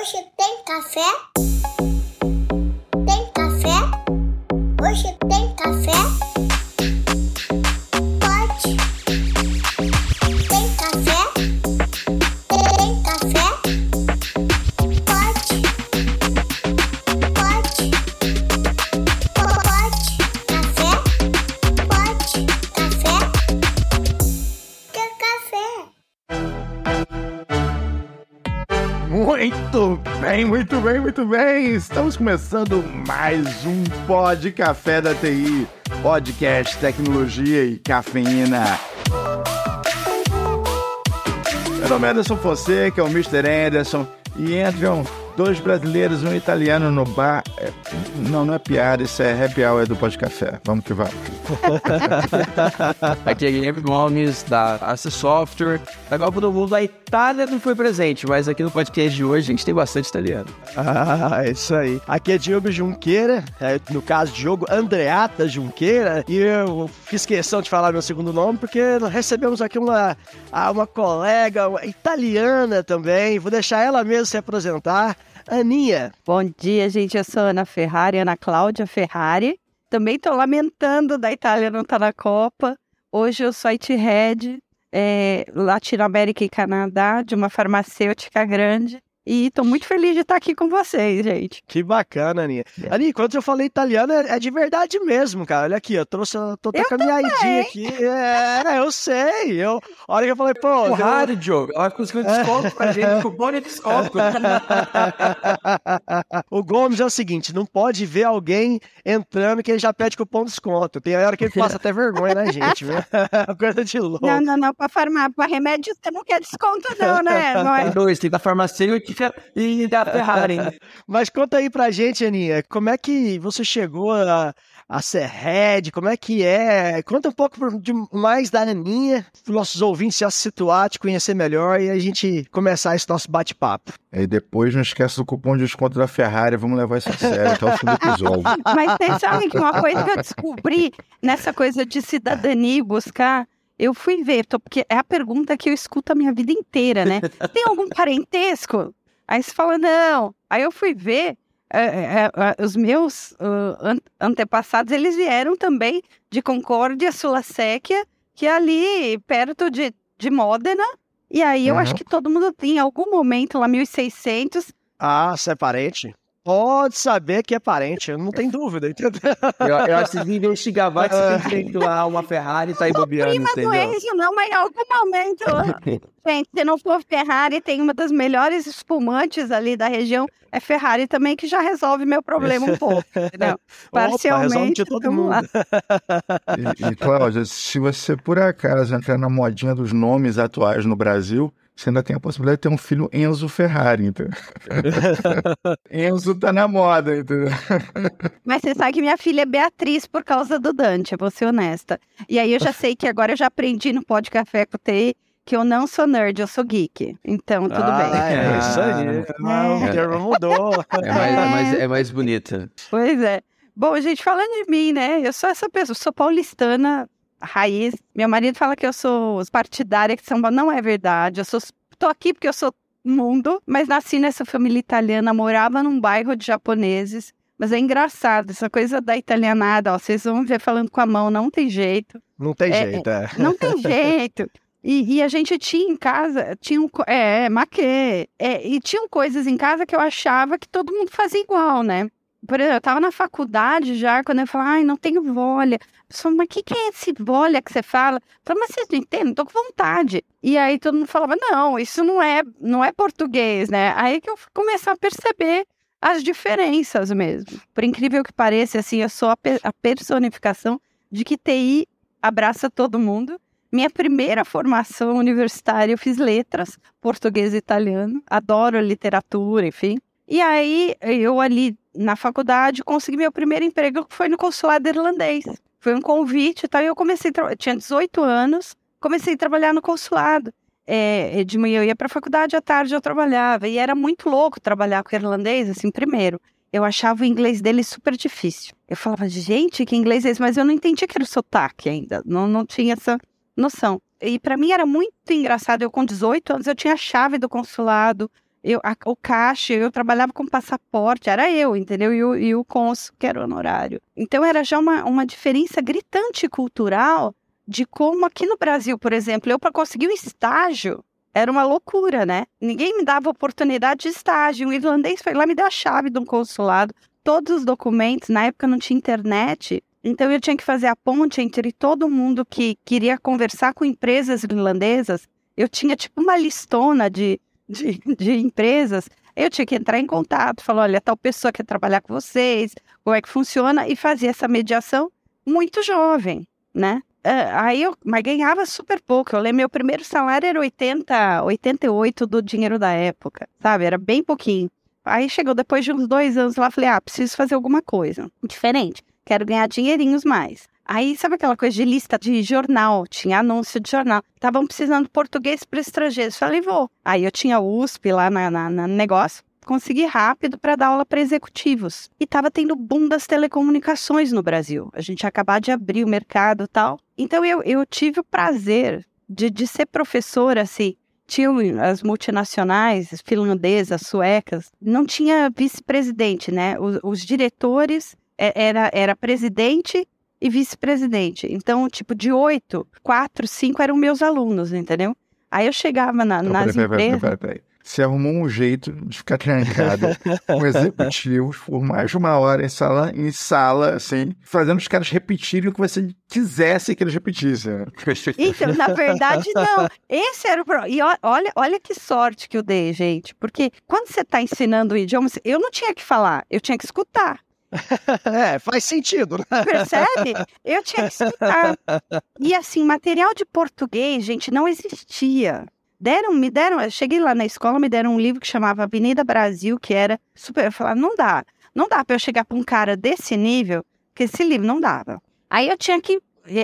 Hoje tem café? Muito bem, muito bem. Estamos começando mais um Pod Café da TI, podcast tecnologia e cafeína. Meu nome é Anderson Fonseca, é o Mr. Anderson, e entram dois brasileiros e um italiano no bar. É, não, não é piada, isso é happy hour do Pod Café. Vamos que vamos. Aqui é Guilherme Gomes, da Ace Software. Da Copa do Mundo, a Itália não foi presente, mas aqui no podcast de hoje a gente tem bastante italiano. Ah, é isso aí. Aqui é Diogo Junqueira, é, no caso Diogo Andreata Junqueira, e eu fiz questão de falar meu segundo nome porque recebemos aqui uma, ah, uma colega uma italiana também, vou deixar ela mesma se apresentar. Aninha, Bom dia, gente. Eu sou Ana Ferrari, Ana Cláudia Ferrari. Também estou lamentando da Itália não estar na Copa. Hoje eu sou IT Head, é, Latinoamérica e Canadá, de uma farmacêutica grande. E estou muito feliz de estar aqui com vocês, gente. que bacana, Aninha. Aninha, quando eu falei italiano, é, é de verdade mesmo, cara. Olha aqui, eu trouxe, eu tô Eu com a minha ID aqui. É, eu sei. Eu, a hora que eu falei, pô, eu- Porrada, Diogo. Ela conseguiu desconto pra gente, cupom de desconto. o Gomes é o seguinte, não pode ver alguém entrando que ele já pede cupom de desconto. Tem hora que ele passa até vergonha na gente, viu? Coisa de louco. Não, não, não. Para farmácia, para remédio, você não quer desconto, não, né? Não é? dois, tem da farmacêutica e da Ferrari. Mas conta aí pra gente, Aninha, como é que você chegou a, a ser head? Como é que é? Conta um pouco de mais da Aninha, para nossos ouvintes já se situar, te conhecer melhor e a gente começar esse nosso bate-papo. E depois não esquece do cupom de desconto da Ferrari, vamos levar isso a sério até o fim do episódio. Mas você sabe que uma coisa que eu descobri nessa coisa de cidadania e buscar, eu fui ver, tô- porque é a pergunta que eu escuto a minha vida inteira, né? Tem algum parentesco? Aí você fala, não. Aí eu fui ver, é, é, é, os meus ah, an- antepassados, eles vieram também de Concórdia, Sulacéquia, que é ali perto de, de Módena. E aí eu Uhum. acho que todo mundo tem, em algum momento, lá 1600, Ah, você é parente? Pode saber que é parente, eu não tenho dúvida, entendeu? Eu, eu acho que vocês investigar, vai que você tem feito lá uma Ferrari e tá aí bobeando, prima do entendeu? Enzo, não, mas em algum momento Gente, se não for Ferrari, tem uma das melhores espumantes ali da região. É Ferrari também, que já resolve meu problema um pouco, entendeu? Opa, resolve Parcialmente, de todo vamos lá. mundo. E, e Cláudia, se você por acaso entrar na modinha dos nomes atuais no Brasil, você ainda tem a possibilidade de ter um filho Enzo Ferrari, entendeu? Enzo tá na moda, entendeu? Mas você sabe que minha filha é Beatriz por causa do Dante, eu vou ser honesta. E aí eu já sei que agora eu já aprendi no Pod Café com o TI que eu não sou nerd, eu sou geek. Então, tudo ah, bem. É isso aí. Ah, o termo mudou. É mais, é mais, é mais bonita. Pois é. Bom, gente, falando de mim, né? Eu sou essa pessoa, sou paulistana, raiz. Meu marido fala que eu sou partidária que São Paulo. Não é verdade. Eu sou, tô aqui porque eu sou mundo, mas nasci nessa família italiana, morava num bairro de japoneses. Mas é engraçado, essa coisa da italianada, ó, vocês vão ver falando com a mão, não tem jeito. Não tem É, jeito, é. Não tem jeito. E, e a gente tinha em casa, tinha um, é, maquê, é, e tinham coisas em casa que eu achava que todo mundo fazia igual, né? Por exemplo, eu tava na faculdade já, quando eu falava, ai, não tenho volha. A pessoa, mas o que, que é esse volha que você fala? Eu falava, mas vocês não entendem? Tô com vontade. E aí todo mundo falava, não, isso não é, não é português, né? Aí que eu começar a perceber as diferenças mesmo. Por incrível que pareça, assim, eu sou a, a personificação de que TI abraça todo mundo. Minha primeira formação universitária, eu fiz letras, português e italiano. Adoro literatura, enfim. E aí, eu ali na faculdade, consegui meu primeiro emprego, que foi no consulado irlandês. Foi um convite e tal, e eu comecei, eu tinha 18 anos, comecei a trabalhar no consulado. É, de manhã eu ia para a faculdade, à tarde eu trabalhava. E era muito louco trabalhar com irlandês, assim, primeiro. Eu achava o inglês dele super difícil. Eu falava, gente, que inglês é esse? Mas eu não entendia que era o sotaque ainda. Não, não tinha essa noção. E para mim era muito engraçado. Eu, com 18 anos, eu tinha a chave do consulado. Eu, a- o caixa, eu trabalhava com passaporte, era eu, entendeu? E o, e o que era honorário. Então era já uma, uma diferença gritante cultural de como aqui no Brasil, por exemplo, eu para conseguir um estágio era uma loucura, né? Ninguém me dava oportunidade de estágio. O irlandês foi lá me deu a chave de um consulado, todos os documentos. Na época não tinha internet, então eu tinha que fazer a ponte entre todo mundo que queria conversar com empresas irlandesas. Eu tinha tipo uma listona de, de, de empresas. Eu tinha que entrar em contato, falar, olha, tal pessoa quer trabalhar com vocês, como é que funciona, e fazer essa mediação muito jovem, né? Ah, aí eu, mas ganhava super pouco. Eu lembro, meu primeiro salário era 80, 88 do dinheiro da época, sabe? Era bem pouquinho. Aí chegou depois de uns dois anos lá, falei, ah, preciso fazer alguma coisa diferente. Quero ganhar dinheirinhos mais. Aí, sabe aquela coisa de lista de jornal? Tinha anúncio de jornal. Estavam precisando de português para estrangeiros. Falei, vou. Aí eu tinha USP lá na, na, negócio. Consegui rápido para dar aula para executivos. E estava tendo boom das telecomunicações no Brasil. A gente ia acabar de abrir o mercado tal. Então eu, eu tive o prazer de, de ser professora, assim. Tinha as multinacionais, as finlandesas, suecas. Não tinha vice-presidente, né? Os, os diretores é- era, era presidente e vice-presidente. Então, tipo, de oito, quatro, cinco eram meus alunos, entendeu? Aí eu chegava na- Então, nas peraí, peraí, empresas. peraí, peraí. Você arrumou um jeito de ficar trancada com executivos por mais de uma hora em sala, em sala, assim, fazendo os caras repetirem o que você quisesse que eles repetissem. Então, na verdade, não. Esse era o problema. E olha, olha que sorte que eu dei, gente. Porque quando você está ensinando o idioma, eu não tinha que falar, eu tinha que escutar. É, faz sentido, né? Percebe? Eu tinha que escutar. E assim, material de português, gente, não existia. Deram, me deram, eu cheguei lá na escola, me deram um livro que chamava Avenida Brasil, que era super. Eu falava, não dá, não dá para eu chegar para um cara desse nível, que esse livro não dava. Aí eu tinha que.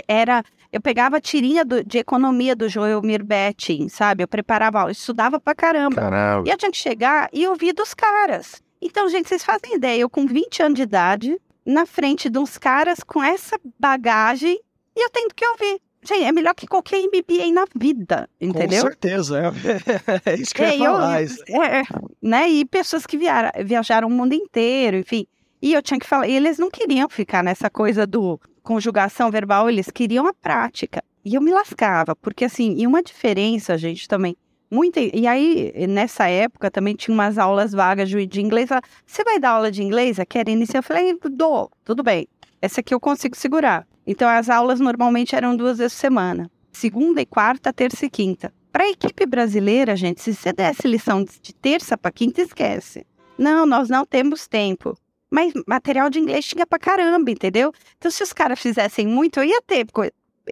Era. Eu pegava a tirinha do- de economia do Joelmir Betting, sabe? Eu preparava aula, eu estudava pra caramba. Caramba. E eu tinha que chegar e ouvir dos caras. Então, gente, vocês fazem ideia, eu com 20 anos de idade, na frente de uns caras com essa bagagem, e eu tendo que ouvir. Gente, é melhor que qualquer MBA na vida, entendeu? Com certeza, é. É isso que eu É, ia falar. é, é, né? E pessoas que viaram, viajaram o mundo inteiro, enfim. E eu tinha que falar, e eles não queriam ficar nessa coisa do conjugação verbal, eles queriam a prática. E eu me lascava, porque assim, e uma diferença, gente, também, muita. E aí, nessa época, também tinha umas aulas vagas de inglês. Você vai dar aula de inglês? Quer iniciar? Eu falei, dou, tudo bem. Essa aqui eu consigo segurar. Então, as aulas normalmente eram duas vezes por semana. Segunda e quarta, terça e quinta. Para a equipe brasileira, gente, se você desse lição de terça para quinta, esquece. Não, nós não temos tempo. Mas material de inglês tinha pra caramba, entendeu? Então, se os caras fizessem muito, eu ia ter.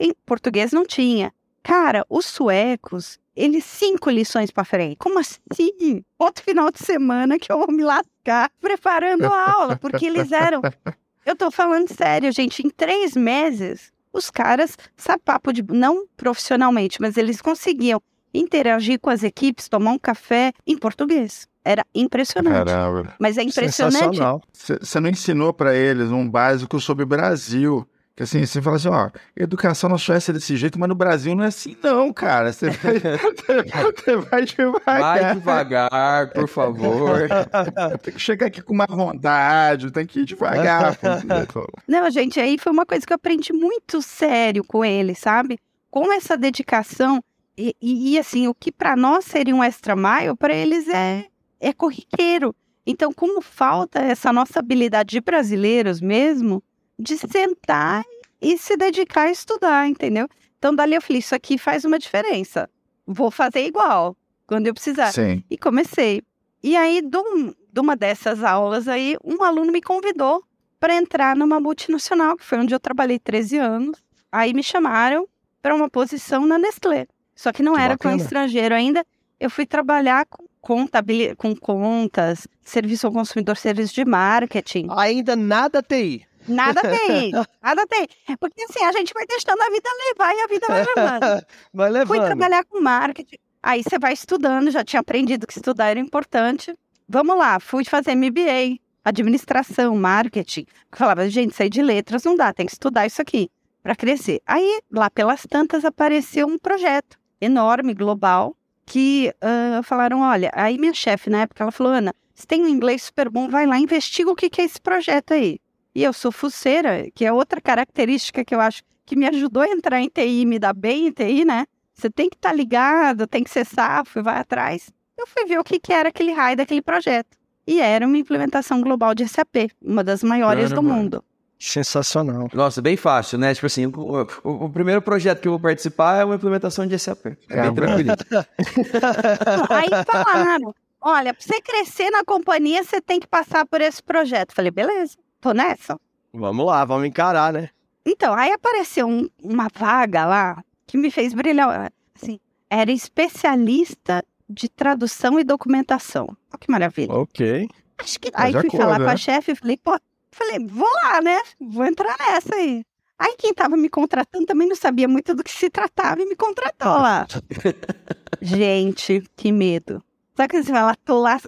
Em português não tinha. Cara, os suecos, eles cinco lições pra frente. Como assim? Outro final de semana que eu vou me lascar preparando a aula, porque eles eram. Eu tô falando sério, gente. Em três meses, os caras, sabe, papo de. Não profissionalmente, mas eles conseguiam interagir com as equipes, tomar um café em português. Era impressionante. Caramba. Mas é impressionante. Sensacional. Você não ensinou pra eles um básico sobre o Brasil. Que assim, você fala assim, ó, educação na Suécia é desse jeito, mas no Brasil não é assim, não, cara. Você vai, você vai devagar. Vai devagar, por favor. Tem que chegar aqui com uma vontade, tem que ir devagar. Não, gente, aí foi uma coisa que eu aprendi muito sério com ele, sabe? Com essa dedicação. E, e- e, assim, o que para nós seria um extra mile, para eles é, é corriqueiro. Então, como falta essa nossa habilidade de brasileiros mesmo, de sentar e se dedicar a estudar, entendeu? Então, dali eu falei, isso aqui faz uma diferença. Vou fazer igual, quando eu precisar. Sim. E comecei. E aí, de, um- de uma dessas aulas aí, um aluno me convidou para entrar numa multinacional, que foi onde eu trabalhei 13 anos. Aí me chamaram para uma posição na Nestlé. Só que não Que era com bacana. estrangeiro ainda. Eu fui trabalhar com, contabili- com contas, serviço ao consumidor, serviço de marketing. Ainda nada TI. Nada tem, nada tem. Porque assim, a gente vai deixando a vida levar e a vida vai levando. Vai Fui levando. trabalhar com marketing. Aí você vai estudando, já tinha aprendido que estudar era importante. Vamos lá, fui fazer MBA, administração, marketing. Falava, gente, sair de letras não dá, tem que estudar isso aqui para crescer. Aí, lá pelas tantas, apareceu um projeto enorme, global, que ah, falaram: olha, aí minha chefe na época ela falou: Ana, você tem um inglês super bom, vai lá, investiga o que, que é esse projeto aí. E eu sou fuceira, que é outra característica que eu acho que me ajudou a entrar em TI, me dar bem em TI, né? Você tem que estar ligado, tem que ser safo, vai atrás. Eu fui ver o que, que era aquele raio daquele projeto. E era uma implementação global de SAP, uma das maiores do Caramba. mundo. Sensacional. Nossa, bem fácil, né? Tipo assim, o, o- o primeiro projeto que eu vou participar é uma implementação de SAP. É bem tranquilo. Aí falaram: olha, pra você crescer na companhia, você tem que passar por esse projeto. Falei, beleza, tô nessa. Vamos lá, vamos encarar, né? Então, aí apareceu um- uma vaga lá que me fez brilhar. Assim, era especialista de tradução e documentação. Olha que maravilha. Ok. Acho que aí de fui falar com né? a chefe e falei, pô, falei, vou lá, né? Vou entrar nessa aí. Aí quem tava me contratando também não sabia muito do que se tratava e me contratou lá. Gente, que medo. Só que você fala, tô lá,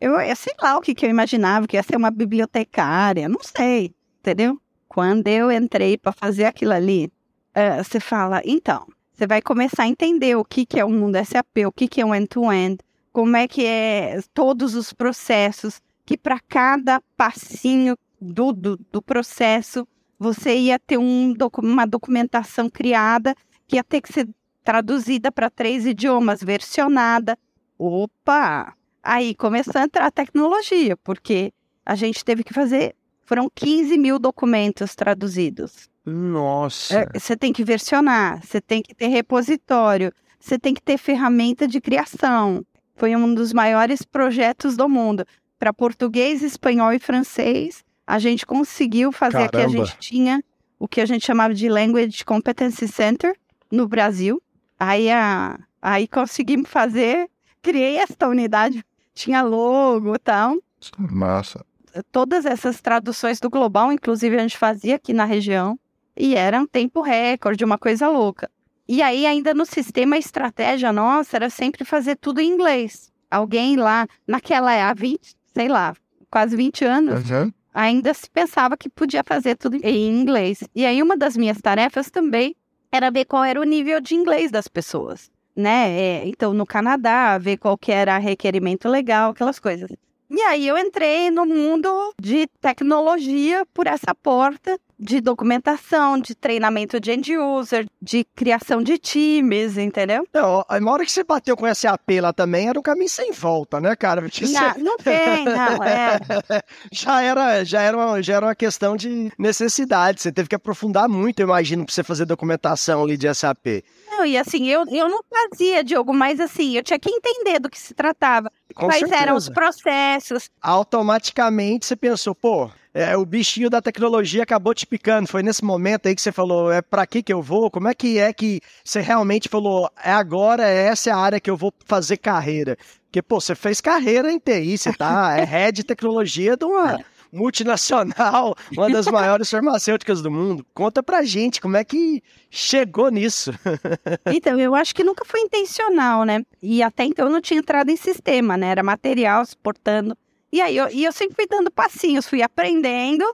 eu, eu, sei lá o que, que eu imaginava, que ia ser uma bibliotecária, não sei, entendeu? Quando eu entrei para fazer aquilo ali, eh, você fala, então, você vai começar a entender o que, que é o mundo SAP, o que, que é um end-to-end, como é que é todos os processos, que para cada passinho do, do, do processo você ia ter um, uma documentação criada que ia ter que ser traduzida para três idiomas, versionada. Opa! Aí começou a entrar a tecnologia, porque a gente teve que fazer. Foram 15 mil documentos traduzidos. Nossa. É, Você tem que versionar, você tem que ter repositório, você tem que ter ferramenta de criação. Foi um dos maiores projetos do mundo. Para português, espanhol e francês, a gente conseguiu fazer que a Caramba. gente tinha o que a gente chamava de Language Competency Center no Brasil. Aí, a, aí conseguimos fazer, criei esta unidade, tinha logo e tal Massa. todas essas traduções do global, inclusive a gente fazia aqui na região, e era um tempo recorde, uma coisa louca. E aí, ainda no sistema, a estratégia nossa era sempre fazer tudo em inglês. Alguém lá, naquela há 20, sei lá, quase 20 anos, Uhum. ainda se pensava que podia fazer tudo em inglês. E aí, uma das minhas tarefas também era ver qual era o nível de inglês das pessoas, né? É, então, no Canadá, ver qual que era requerimento legal, aquelas coisas. E aí eu entrei no mundo de tecnologia por essa porta de documentação, de treinamento de end user, de criação de times, entendeu? Não, a hora que você bateu com SAP lá também, era um caminho sem volta, né, cara? Porque você- Não, não tem, não, é. já era, já era, uma, já era uma questão de necessidade. Você teve que aprofundar muito, eu imagino, pra você fazer documentação ali de SAP. Não, e assim, eu, eu não fazia, Diogo, mas assim, eu tinha que entender do que se tratava. Com Quais certeza. eram os processos. Automaticamente você pensou, pô, é, o bichinho da tecnologia acabou te picando. Foi nesse momento aí que você falou, é pra que que eu vou? Como é que é que você realmente falou, é agora, essa é a área que eu vou fazer carreira? Porque, pô, você fez carreira em TI, você tá, é head de tecnologia de uma multinacional, uma das maiores farmacêuticas do mundo. Conta pra gente como é que chegou nisso. Então, eu acho que nunca foi intencional, né? E até então eu não tinha entrado em sistema, né? Era material suportando. E aí eu, e eu sempre fui dando passinhos, fui aprendendo.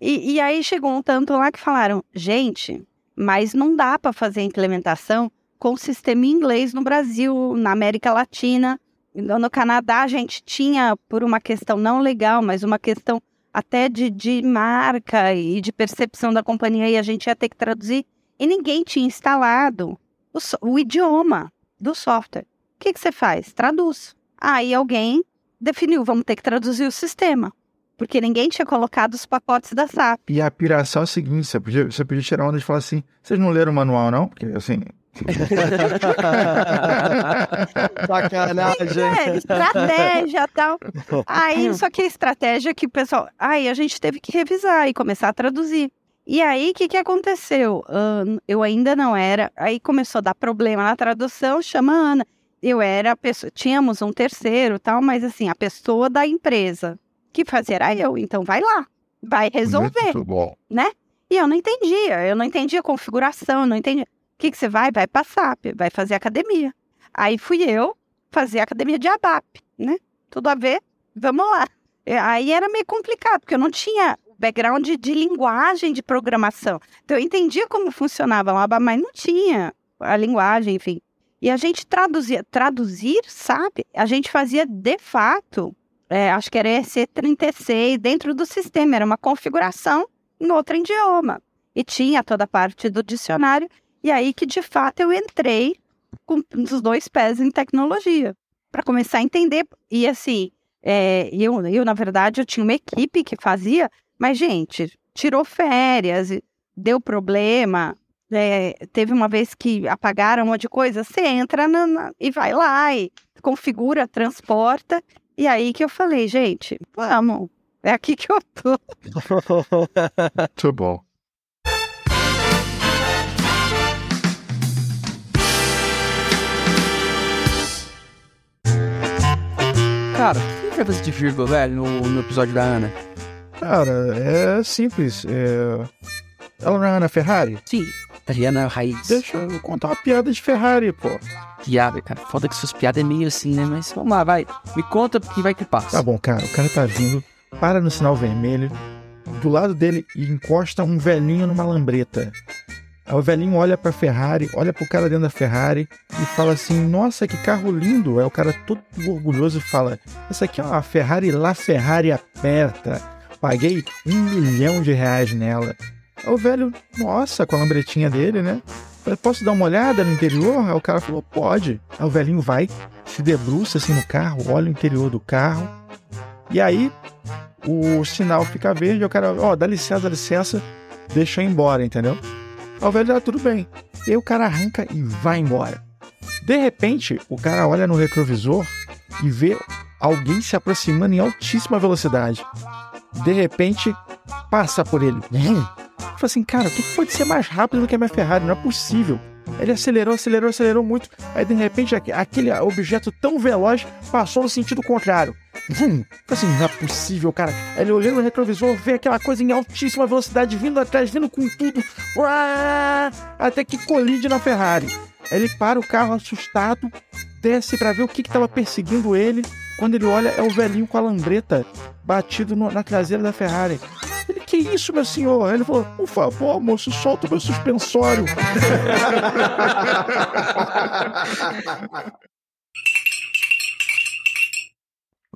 E, e aí chegou um tanto lá que falaram: gente, mas não dá para fazer a implementação com sistema em inglês no Brasil, na América Latina. No no Canadá, a gente tinha, por uma questão não legal, mas uma questão até de, de marca e de percepção da companhia, e a gente ia ter que traduzir. E ninguém tinha instalado o, o idioma do software. O que, que você faz? Traduz. Aí alguém definiu, vamos ter que traduzir o sistema. Porque ninguém tinha colocado os pacotes da SAP. E a piração é o seguinte: você podia, você podia tirar onda e falar assim: vocês não leram o manual, não? Porque assim. Sacanagem. É, estratégia e tal. Aí, só que a estratégia que o pessoal. Aí a gente teve que revisar e começar a traduzir. E aí, o que, que aconteceu? Ahn, eu ainda não era. Aí começou a dar problema na tradução, chama a Ana. Eu era a pessoa. Tínhamos um terceiro tal, mas assim, a pessoa da empresa que fazia era eu. Então vai lá, vai resolver. Muito bom. E eu não entendia, eu não entendia a configuração, não entendia. Que, que você vai? Vai para SAP, vai fazer academia. Aí fui eu fazer academia de ABAP, né? Tudo a ver, vamos lá. E Aí era meio complicado, porque eu não tinha background de, de linguagem de programação. Então eu entendia como funcionava o ABAP, mas não tinha a linguagem, enfim. E a gente traduzia, traduzir, sabe? A gente fazia de fato, é, acho que era EC36 dentro do sistema, era uma configuração em outro idioma. E tinha toda a parte do dicionário, e aí que de fato eu entrei com os dois pés em tecnologia, para começar a entender. E assim, é, eu, eu, na verdade, eu tinha uma equipe que fazia, mas, gente, tirou férias, deu problema. é, teve uma vez que apagaram um monte de coisa, você entra na- na- e vai lá e configura, transporta. E aí que eu falei, gente, vamos, é aqui que eu tô. Muito bom. Cara, o que vai fazer de vírgula, velho, no, no episódio da Ana? Cara, é simples. É... Ela não é Ana Ferrari? Sim. Tariana Raiz. Deixa eu contar uma piada de Ferrari, pô. Piada, cara. Foda que suas piadas é meio assim, né? Mas vamos lá, vai. Me conta que vai que passa. Tá bom, cara. O cara tá vindo, para no sinal vermelho. Do lado dele encosta um velhinho numa lambreta. Aí o velhinho olha pra Ferrari, olha pro cara dentro da Ferrari e fala assim: Nossa, que carro lindo! Aí o cara todo orgulhoso fala: Essa aqui é uma Ferrari La Ferrari aperta. Paguei um milhão de reais nela. Aí o velho, nossa, com a lambretinha dele, né? Falei, Posso dar uma olhada no interior? Aí o cara falou: Pode. Aí o velhinho vai, se debruça assim no carro, olha o interior do carro. E aí o sinal fica verde, o cara, ó, dá licença, dá licença, deixa eu ir embora, entendeu? Aí o velho, ah, tudo bem. E aí o cara arranca e vai embora. De repente, o cara olha no retrovisor e vê alguém se aproximando em altíssima velocidade. De repente, passa por ele. Fala assim, cara, tu pode ser mais rápido do que a minha Ferrari, não é possível. Ele acelerou, acelerou, acelerou muito. Aí de repente aque- aquele objeto tão veloz passou no sentido contrário. Vum! Assim, não é possível, cara. Ele olhando no retrovisor, vê aquela coisa em altíssima velocidade vindo atrás, vindo com tudo. Uá! Até que colide na Ferrari. Ele para o carro assustado, desce pra ver o que estava perseguindo ele. Quando ele olha, é o velhinho com a lambreta batido no- na traseira da Ferrari. Que isso, meu senhor? Ele falou, por favor, moço, solta o meu suspensório.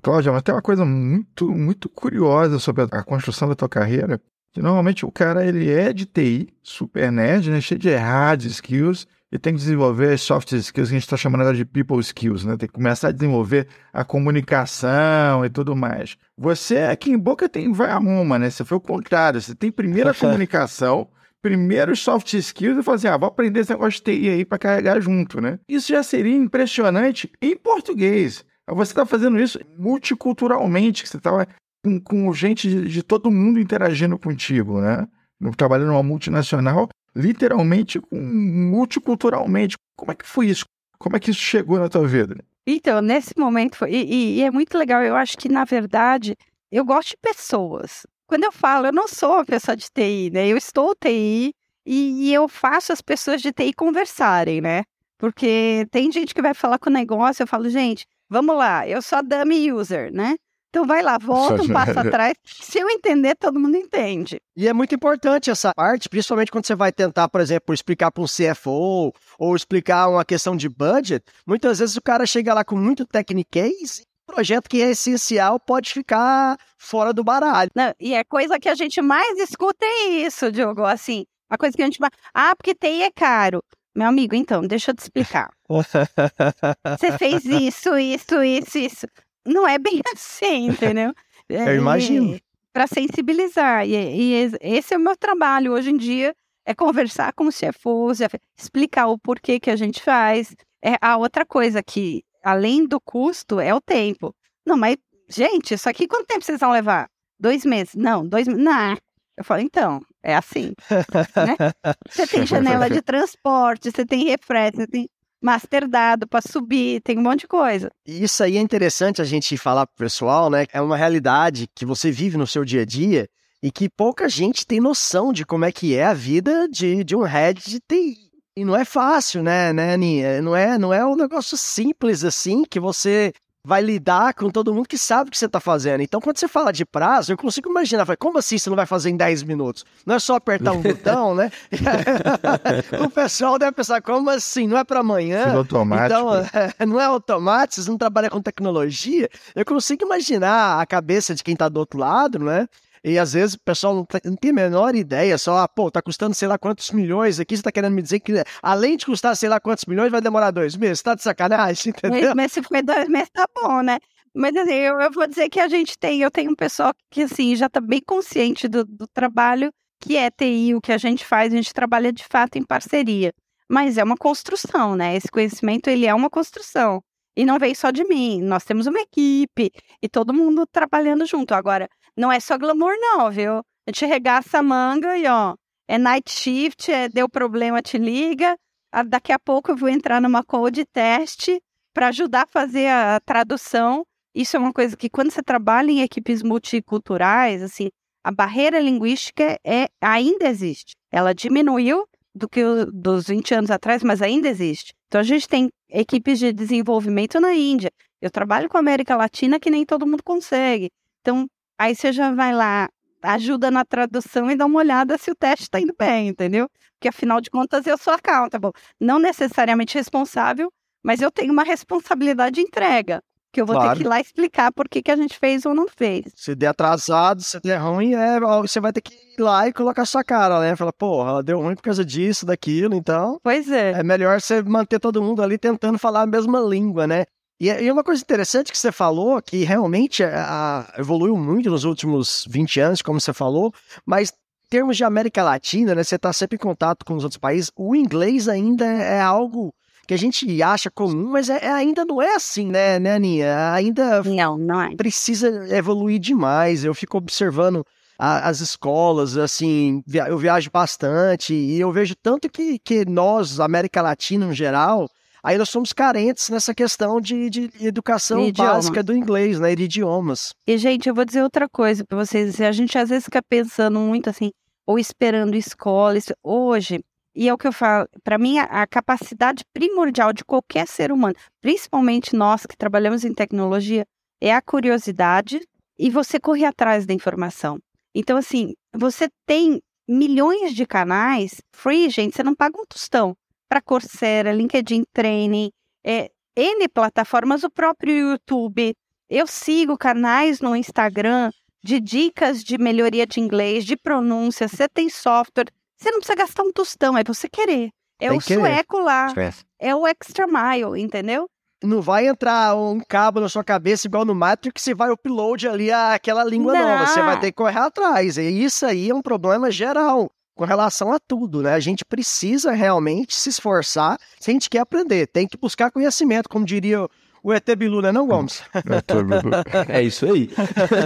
Cláudia, mas tem uma coisa muito, muito curiosa sobre a construção da tua carreira. Que normalmente o cara ele é de TI, super nerd, né? Cheio de hard skills, e tem que desenvolver soft skills que a gente está chamando agora de people skills, né? Tem que começar a desenvolver a comunicação e tudo mais. Você aqui em Boca tem vai arruma, né? Você foi o contrário. Você tem primeiro a comunicação, primeiro os soft skills e fala assim: ah, vou aprender esse negócio de TI aí para carregar junto, né? Isso já seria impressionante em português. Você está fazendo isso multiculturalmente, que você estava com, com gente de, de todo mundo interagindo contigo, né? Trabalhando numa multinacional, literalmente multiculturalmente. Como é que foi isso? Como é que isso chegou na tua vida? Então, nesse momento, foi, e, e- e é muito legal. Eu acho que, na verdade, eu gosto de pessoas. Quando eu falo, eu não sou uma pessoa de TI, né? Eu estou TI e, e eu faço as pessoas de TI conversarem, né? Porque tem gente que vai falar com o negócio, eu falo, gente, vamos lá, eu sou a dummy user, né? Então vai lá, volta um passo atrás. Se eu entender, todo mundo entende. E é muito importante essa parte, principalmente quando você vai tentar, por exemplo, explicar para um CFO ou explicar uma questão de budget. Muitas vezes o cara chega lá com muito techniquez, projeto que é essencial pode ficar fora do baralho. Não, e a coisa que a gente mais escuta é isso, Diogo. Assim, a coisa que a gente mais. Ah, porque TI é caro. Meu amigo, então, deixa eu te explicar. Você fez isso, isso, isso, isso. Não é bem assim, entendeu? Eu imagino. Para sensibilizar. E, e es- esse é o meu trabalho hoje em dia. É conversar com os CFOs, é explicar o porquê que a gente faz. É a outra coisa que, além do custo, é o tempo. Não, mas, gente, isso aqui quanto tempo vocês vão levar? Dois meses? Não, dois meses. Não. Eu falo, então, é assim. né? Você tem janela de transporte, você tem refrete, você tem master dado para subir, tem um monte de coisa. E Isso aí é interessante a gente falar pro pessoal, né? É uma realidade que você vive no seu dia a dia e que pouca gente tem noção de como é que é a vida de, de um head de TI. E não é fácil, né, né, Aninha? Não é, não é um negócio simples assim que você vai lidar com todo mundo que sabe o que você está fazendo. Então, quando você fala de prazo, eu consigo imaginar, falei, como assim você não vai fazer em 10 minutos? Não é só apertar um botão, né? o pessoal deve pensar, como assim? Não é para amanhã? Tudo automático. Então, não é automático, vocês não trabalham com tecnologia. Eu consigo imaginar a cabeça de quem está do outro lado, né? E às vezes o pessoal não, tá- não tem a menor ideia, só, ah, pô, tá custando sei lá quantos milhões aqui, você tá querendo me dizer que além de custar sei lá quantos milhões, vai demorar dois meses? Tá de sacanagem, entendeu? Mas, mas se for dois meses, tá bom, né? Mas assim, eu, eu vou dizer que a gente tem, eu tenho um pessoal que assim, já tá bem consciente do, do trabalho que é TI, o que a gente faz, a gente trabalha de fato em parceria. Mas é uma construção, né? Esse conhecimento, ele é uma construção. E não vem só de mim, nós temos uma equipe e todo mundo trabalhando junto. Agora, não é só glamour não, viu? A gente regaça a manga e ó, é night shift, é, deu problema, te liga. Ah, Daqui a pouco eu vou entrar numa call de teste para ajudar a fazer a tradução. Isso é uma coisa que quando você trabalha em equipes multiculturais, assim, a barreira linguística é ainda existe. Ela diminuiu do que o- dos 20 anos atrás, mas ainda existe. Então a gente tem equipes de desenvolvimento na Índia. Eu trabalho com a América Latina que nem todo mundo consegue. Então aí você já vai lá, ajuda na tradução e dá uma olhada se o teste está indo bem, entendeu? Porque afinal de contas eu sou accountable, não necessariamente responsável, mas eu tenho uma responsabilidade de entrega, que eu vou Claro. ter que ir lá explicar por que, que a gente fez ou não fez. Se der atrasado, se der ruim, é, você vai ter que ir lá e colocar sua cara, né? Falar, porra, ela deu ruim por causa disso, daquilo, então Pois é. é melhor você manter todo mundo ali tentando falar a mesma língua, né? E, e uma coisa interessante que você falou, que realmente a- a- evoluiu muito nos últimos 20 anos, como você falou, mas em termos de América Latina, né, você está sempre em contato com os outros países, o inglês ainda é algo que a gente acha comum, mas é- é- ainda não é assim, né, né, Aninha? Ainda Não, não é. precisa evoluir demais. Eu fico observando a- as escolas, assim, via- eu viajo bastante e eu vejo tanto que, que nós, América Latina em geral, ainda somos carentes nessa questão de, de educação básica do inglês, né, de idiomas. E, gente, eu vou dizer outra coisa para vocês. A gente às vezes fica pensando muito assim, ou esperando escola. isso- Hoje, e é o que eu falo, para mim, a, a capacidade primordial de qualquer ser humano, principalmente nós que trabalhamos em tecnologia, é a curiosidade e você correr atrás da informação. Então, assim, você tem milhões de canais free, gente, você não paga um tostão para Coursera, LinkedIn Training, é, N plataformas, o próprio YouTube. Eu sigo canais no Instagram de dicas de melhoria de inglês, de pronúncia. Você tem software, você não precisa gastar um tostão, é você querer. É Tem o que querer. sueco lá, é o extra mile, entendeu? Não vai entrar um cabo na sua cabeça igual no Matrix e vai upload ali aquela língua Não. nova. Você vai ter que correr atrás. E isso aí é um problema geral com relação a tudo, né? A gente precisa realmente se esforçar se a gente quer aprender. Tem que buscar conhecimento, como diria o- ET Bilu, né, não, Gomes? Eu tô- É isso aí.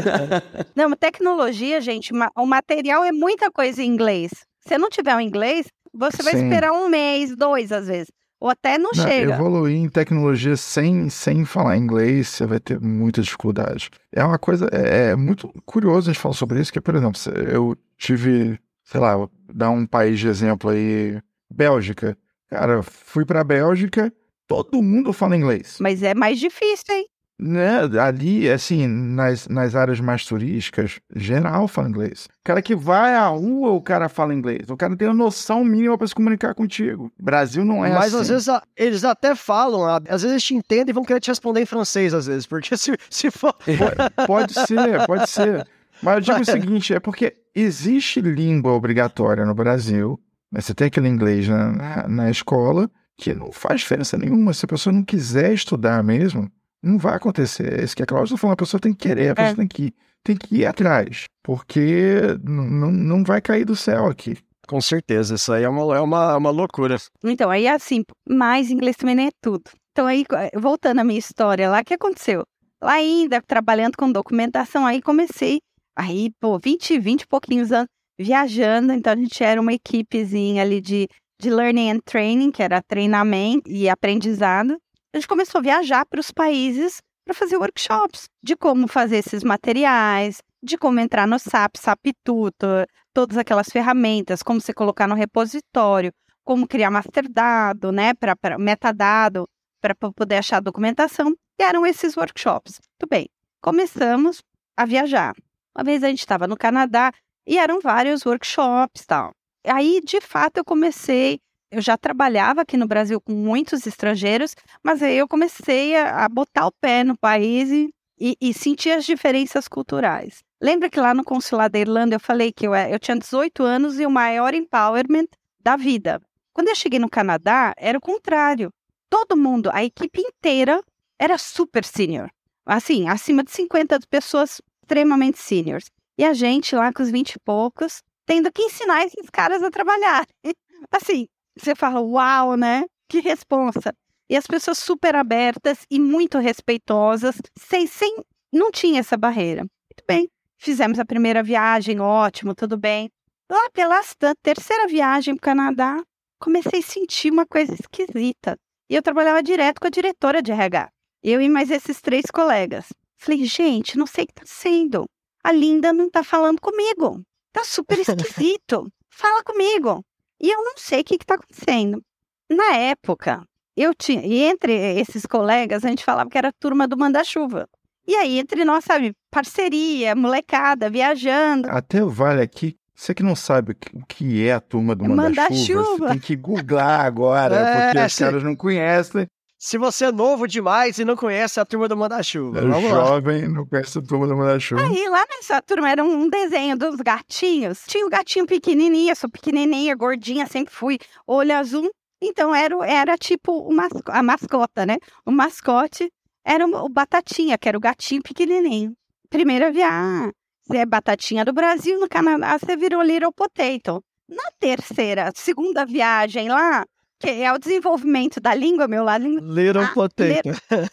Não, mas tecnologia, gente, o material é muita coisa em inglês. Se não tiver o inglês, você vai Sim. esperar um mês, dois às vezes. Ou até não, Não, chega. Evoluir em tecnologia sem, sem falar inglês, você vai ter muita dificuldade. É uma coisa, é, é muito curioso a gente falar sobre isso, que, por exemplo, eu tive, sei lá, vou dar um país de exemplo aí, Bélgica. Cara, fui pra Bélgica, todo mundo fala inglês. Mas é mais difícil, hein? Né, ali, assim, nas, nas áreas mais turísticas, geral fala inglês. O cara que vai à rua, o cara fala inglês. O cara tem a noção mínima para se comunicar contigo. Brasil não é Mas assim. às vezes a- eles até falam, a- às vezes eles te entendem e vão querer te responder em francês, às vezes, porque se, se for. Pode ser, pode ser. Mas eu digo o seguinte, é porque existe língua obrigatória no Brasil, mas você tem aquele inglês na, na, na escola, que não faz diferença nenhuma. Se a pessoa não quiser estudar mesmo, não vai acontecer. É isso que a Cláudia falou, a pessoa tem que querer, a pessoa tem, que, tem que ir atrás, porque não, não vai cair do céu aqui. Com certeza, isso aí é uma, é uma, uma loucura. Então, aí assim, mais inglês também não é tudo. Então, aí, voltando à minha história lá, o que aconteceu? Lá ainda, trabalhando com documentação, aí comecei, aí, pô, 20, 20 e pouquinhos anos, viajando, então a gente era uma equipezinha ali de, de learning and training, que era treinamento e aprendizado. A gente começou a viajar para os países para fazer workshops de como fazer esses materiais, de como entrar no SAP, SAP Tutor, todas aquelas ferramentas, como você colocar no repositório, como criar master dado, né, para metadado, para poder achar documentação, e eram esses workshops. Tudo bem, começamos a viajar. Uma vez a gente estava no Canadá e eram vários workshops tal. Aí, de fato, eu comecei. Eu já trabalhava aqui no Brasil com muitos estrangeiros, mas aí eu comecei a, a botar o pé no país e, e, e sentir as diferenças culturais. Lembra que lá no consulado da Irlanda eu falei que eu, eu tinha 18 anos e o maior empowerment da vida. Quando eu cheguei no Canadá, era o contrário. Todo mundo, a equipe inteira, era super senior. Assim, acima de 50 pessoas extremamente seniors. E a gente lá com os 20 e poucos, tendo que ensinar esses caras a trabalhar. Assim, você fala, uau, né? Que responsa. E as pessoas super abertas e muito respeitosas, sem, sem, não tinha essa barreira. Muito bem, fizemos a primeira viagem, ótimo, tudo bem. Lá pela terceira viagem para o Canadá, comecei a sentir uma coisa esquisita. E eu trabalhava direto com a diretora de RH. Eu e mais esses três colegas. Falei, gente, não sei o que está sendo. A Linda não está falando comigo. Tá super esquisito. Fala comigo. E eu não sei o que está acontecendo. Na época, eu tinha, e entre esses colegas, a gente falava que era a turma do Manda-Chuva. E aí, entre nós, sabe, parceria, molecada, viajando. Até vale aqui você que não sabe o que é a turma do Manda-Chuva, Manda tem que googlar agora, é, porque os caras não conhecem. Se você é novo demais e não conhece a turma do Manda-Chuva. É jovem não conhece a turma do Manda-Chuva. Aí lá nessa turma era um desenho dos gatinhos. Tinha o um gatinho pequenininho, eu sou pequenininha, gordinha, sempre fui, olho azul. Então era, era tipo uma, a mascota, né? O mascote era o Batatinha, que era o gatinho pequenininho. Primeira viagem é batatinha do Brasil, no Canadá você virou Little Potato. Na terceira, segunda viagem lá, que é o desenvolvimento da língua, meu lá. Little ah, Potato.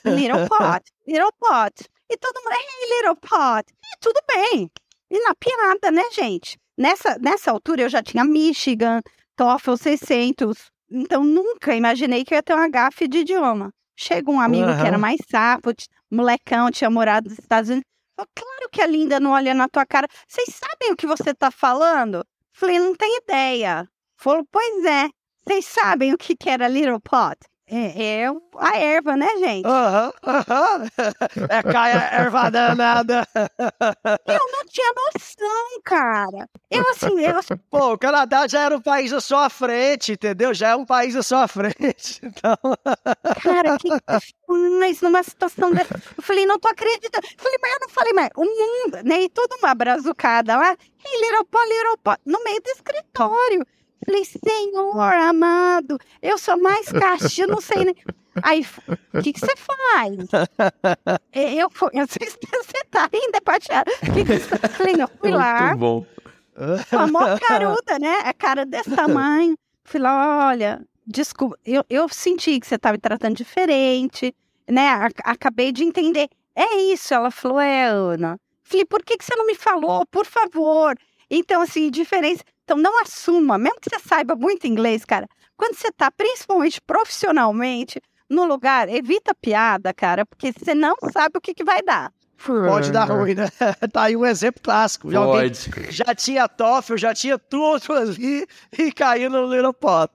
Li, little Pot. Little Pot. E todo mundo, hey, Little Pot. E tudo bem. E na piada, né, gente? Nessa, nessa altura eu já tinha Michigan, TOEFL 600. Então nunca imaginei que eu ia ter uma gafe de idioma. Chega um amigo uhum. que era mais sapo, molecão, tinha morado nos Estados Unidos. Claro que a Linda não olha na tua cara. Vocês sabem o que você tá falando? Falei, não tem ideia. Falou, pois é. Vocês sabem o que, que era Little Pot? É, é a erva, né, gente? Aham, aham. É caia erva danada. Eu não tinha noção, cara. Eu assim, eu... Pô, o Canadá já era um país à sua frente, entendeu? Já é um país à sua frente, então... Cara, que mas numa situação dessa... Eu falei, não tô acreditando. Eu falei, mas eu não falei, mas o mundo, né? E toda uma brazucada lá. Hey, little pot, little pot, no meio do escritório. Falei, Senhor amado, eu sou mais caixa, eu não sei nem. Aí, o que, que você faz? eu fui, eu sei se você tá ainda pateado. Que que você... Falei, não, fui lá. Muito bom. Com a caruda, né? A cara desse tamanho. Fui lá, olha, desculpa, eu, eu senti que você estava me tratando diferente, né? Acabei de entender. É isso, ela falou, é, Ana. Falei, por que, que você não me falou? Por favor. Então, assim, diferença. Então, não assuma, mesmo que você saiba muito inglês, cara, quando você está, principalmente profissionalmente, no lugar, evita piada, cara, porque você não sabe o que, que vai dar. Pode dar ruim, né? Tá aí um exemplo clássico. Pode. já tinha TOEFL, já tinha tudo ali e caiu no Little Pot.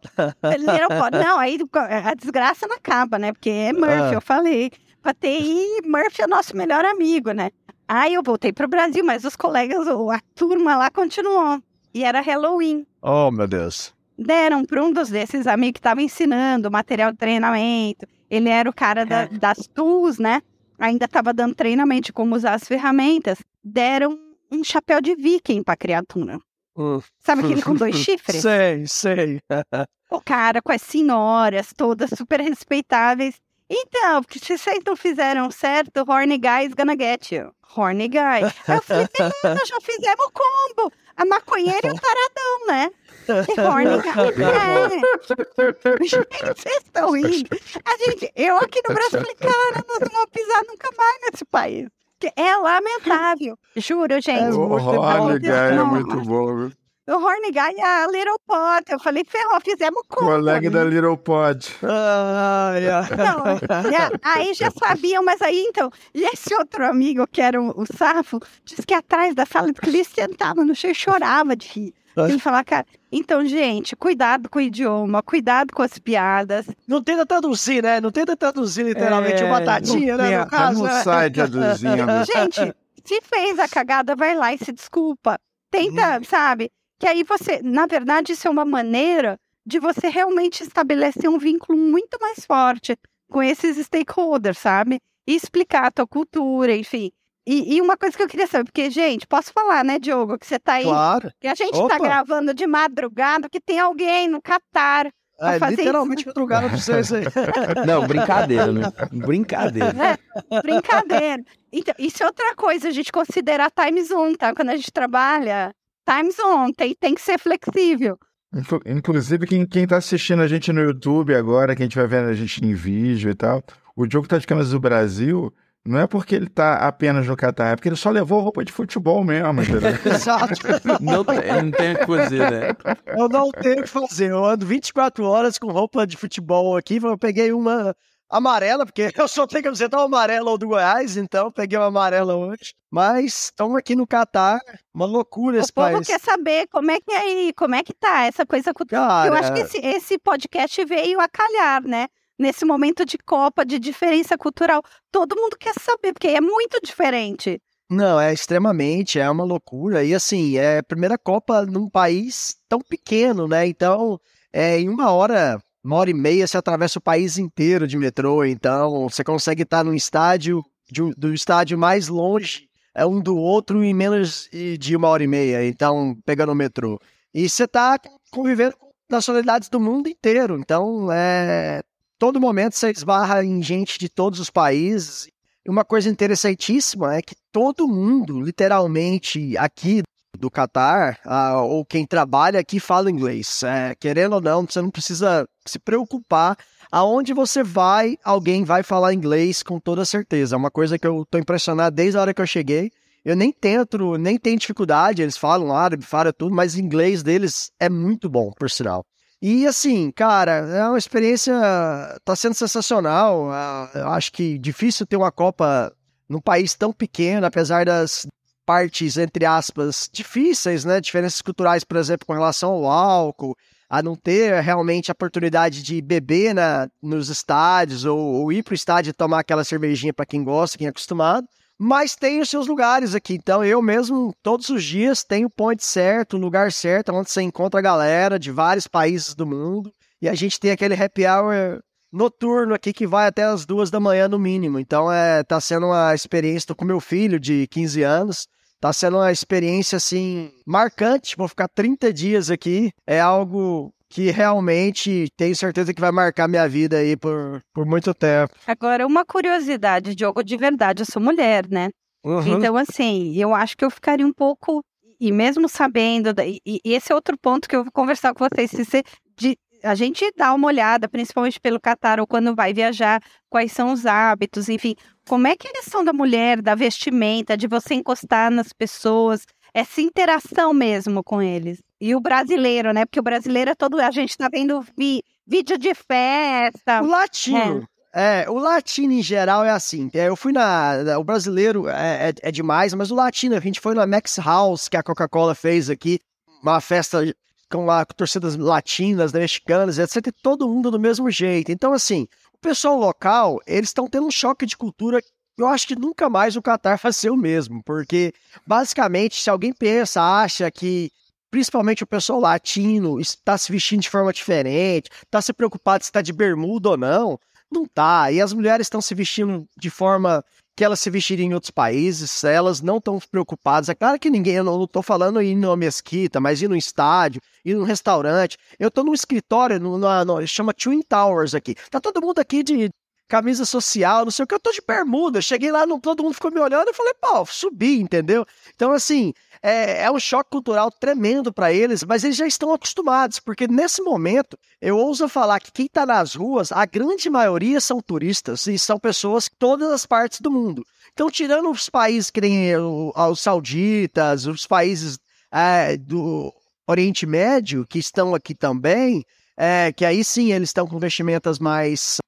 Little Pot. Não, aí a desgraça não acaba, né? Porque é Murphy, ah. eu falei. Pra TI, Murphy é nosso melhor amigo, né? Aí eu voltei pro Brasil, mas os colegas, a turma lá continuou. E era Halloween. Oh, meu Deus. Deram para um dos desses amigos que estava ensinando material de treinamento. Ele era o cara da, é. das tools, né? Ainda estava dando treinamento de como usar as ferramentas. Deram um chapéu de viking para a criatura. Uh. Sabe aquele com dois chifres? Sei, sei. o cara com as senhoras, todas super respeitáveis. Então, porque se vocês não fizeram certo, Horny Guy is gonna get you. Horny Guy. Aí eu falei, beleza, já fizemos o combo. A maconheira e o taradão, né? E horny guy. É. Gente, vocês estão rindo. A gente, eu aqui no Brasil falei, cara, nós não vamos pisar nunca mais nesse país. É lamentável. Juro, gente. É o Horny Guy é muito bom, viu? O Horny Guy e a Little Pot. Eu falei, ferrou, fizemos conta. Colega da? Little Pod. Ai, ai. Não, já- aí já sabiam, mas aí então, e esse outro amigo, que era o, o Safo, disse que atrás da sala que ele sentava no chão e chorava de rir. Ele falava, cara, então, gente, cuidado com o idioma, cuidado com as piadas. Não tenta traduzir, né? Não tenta traduzir literalmente É, o batatinha, né? No caso, não né? sai traduzindo. Gente, se fez a cagada, vai lá e se desculpa. Tenta, sabe? Que aí você, na verdade, isso é uma maneira de você realmente estabelecer um vínculo muito mais forte com esses stakeholders, sabe? E explicar a tua cultura, enfim. E, e uma coisa que eu queria saber, porque, gente, posso falar, né, Diogo, que você tá aí, Claro. que a gente Opa. tá gravando de madrugada, que tem alguém no Catar. É, fazer literalmente madrugada pra vocês aí. Não, brincadeira, né? Brincadeira. né? Brincadeira. Então, isso é outra coisa, a gente considerar time zone, tá? Quando a gente trabalha, time zone, tem, tem que ser flexível. Inclu- Inclusive, quem, quem tá assistindo a gente no YouTube agora, quem estiver vendo a gente em vídeo e tal, o Diogo tá de camisa do Brasil, não é porque ele tá apenas no Catar, é porque ele só levou roupa de futebol mesmo, entendeu? Exato. Não tem, não tem o que fazer, né? Eu não tenho o que fazer. Eu ando 24 horas com roupa de futebol aqui. Eu peguei uma amarela, porque eu só tenho camiseta amarela ou do Goiás, então peguei uma amarela hoje. Mas estamos aqui no Catar, uma loucura esse o povo país. quer saber como é que é aí, como é que tá essa coisa cultural. Cara, Eu acho que esse, esse podcast veio a calhar, né? Nesse momento de Copa, de diferença cultural. Todo mundo quer saber, porque é muito diferente. Não, é extremamente, é uma loucura. E assim, é a primeira Copa num país tão pequeno, né? Então, é, em uma hora, uma hora e meia, você atravessa o país inteiro de metrô. Então, você consegue estar num estádio, de do estádio mais longe é um do outro em menos de uma hora e meia. Então, pegando o metrô. E você tá convivendo com nacionalidades do mundo inteiro. Então, é. Todo momento você esbarra em gente de todos os países. E uma coisa interessantíssima é que todo mundo, literalmente, aqui do Catar, ah, ou quem trabalha aqui, fala inglês. É, querendo ou não, você não precisa se preocupar. Aonde você vai, alguém vai falar inglês com toda certeza. É uma coisa que eu tô impressionado desde a hora que eu cheguei. Eu nem tento, nem tenho dificuldade, eles falam árabe, falam tudo, mas o inglês deles é muito bom, por sinal. E assim, cara, é uma experiência, tá sendo sensacional. Ah, Eu acho que difícil ter uma Copa num país tão pequeno, apesar das partes, entre aspas, difíceis, né? Diferenças culturais, por exemplo, com relação ao álcool, a não ter realmente a oportunidade de beber na, nos estádios ou, ou ir pro estádio e tomar aquela cervejinha para quem gosta, quem é acostumado. Mas tem os seus lugares aqui. Então, eu mesmo, todos os dias, tenho o point certo, o lugar certo, onde você encontra a galera de vários países do mundo. E a gente tem aquele happy hour noturno aqui que vai até as duas da manhã no mínimo. Então, é, tá sendo uma experiência. Tô com meu filho de 15 anos. Tá sendo uma experiência, assim, marcante. Vou ficar 30 dias aqui. É algo que realmente tenho certeza que vai marcar minha vida aí por, por muito tempo. Agora, uma curiosidade, Diogo, de verdade, eu sou mulher, né? Então, assim, eu acho que eu ficaria um pouco. E mesmo sabendo. E, e esse é outro ponto que eu vou conversar com vocês. Se você, de, a gente dá uma olhada, principalmente pelo Catar ou quando vai viajar, quais são os hábitos, enfim. Como é que é a questão da mulher, da vestimenta, de você encostar nas pessoas, essa interação mesmo com eles? E o brasileiro, né? Porque o brasileiro é todo. A gente tá vendo vi- vídeo de festa. O latino. É. o latino em geral é assim. É, eu fui na. na- O brasileiro é, é, é demais, mas o latino, a gente foi na Max House, que a Coca-Cola fez aqui, uma festa com, lá, com torcidas latinas, né, mexicanas, etc. Todo mundo do mesmo jeito. Então, assim, o pessoal local, eles estão tendo um choque de cultura. Eu acho que nunca mais o Qatar vai ser o mesmo, porque basicamente, se alguém pensa, acha que principalmente o pessoal latino está se vestindo de forma diferente, está se preocupado se está de bermuda ou não, não tá. E as mulheres estão se vestindo de forma que elas se vestiriam em outros países, elas não estão preocupadas. É claro que ninguém, eu não estou falando ir numa mesquita, mas ir num estádio, ir num restaurante. Eu estou num escritório, no- chama Twin Towers aqui. Tá todo mundo aqui de camisa social, não sei o que, eu tô de bermuda. Cheguei lá, não, todo mundo ficou me olhando, eu falei, pô, subi, entendeu? Então, assim, é, é um choque cultural tremendo para eles, mas eles já estão acostumados, porque nesse momento, eu ouso falar que quem tá nas ruas, a grande maioria são turistas e são pessoas de todas as partes do mundo. Então, tirando os países que nem os sauditas, os países é, do Oriente Médio, que estão aqui também, é, que aí sim eles estão com vestimentas mais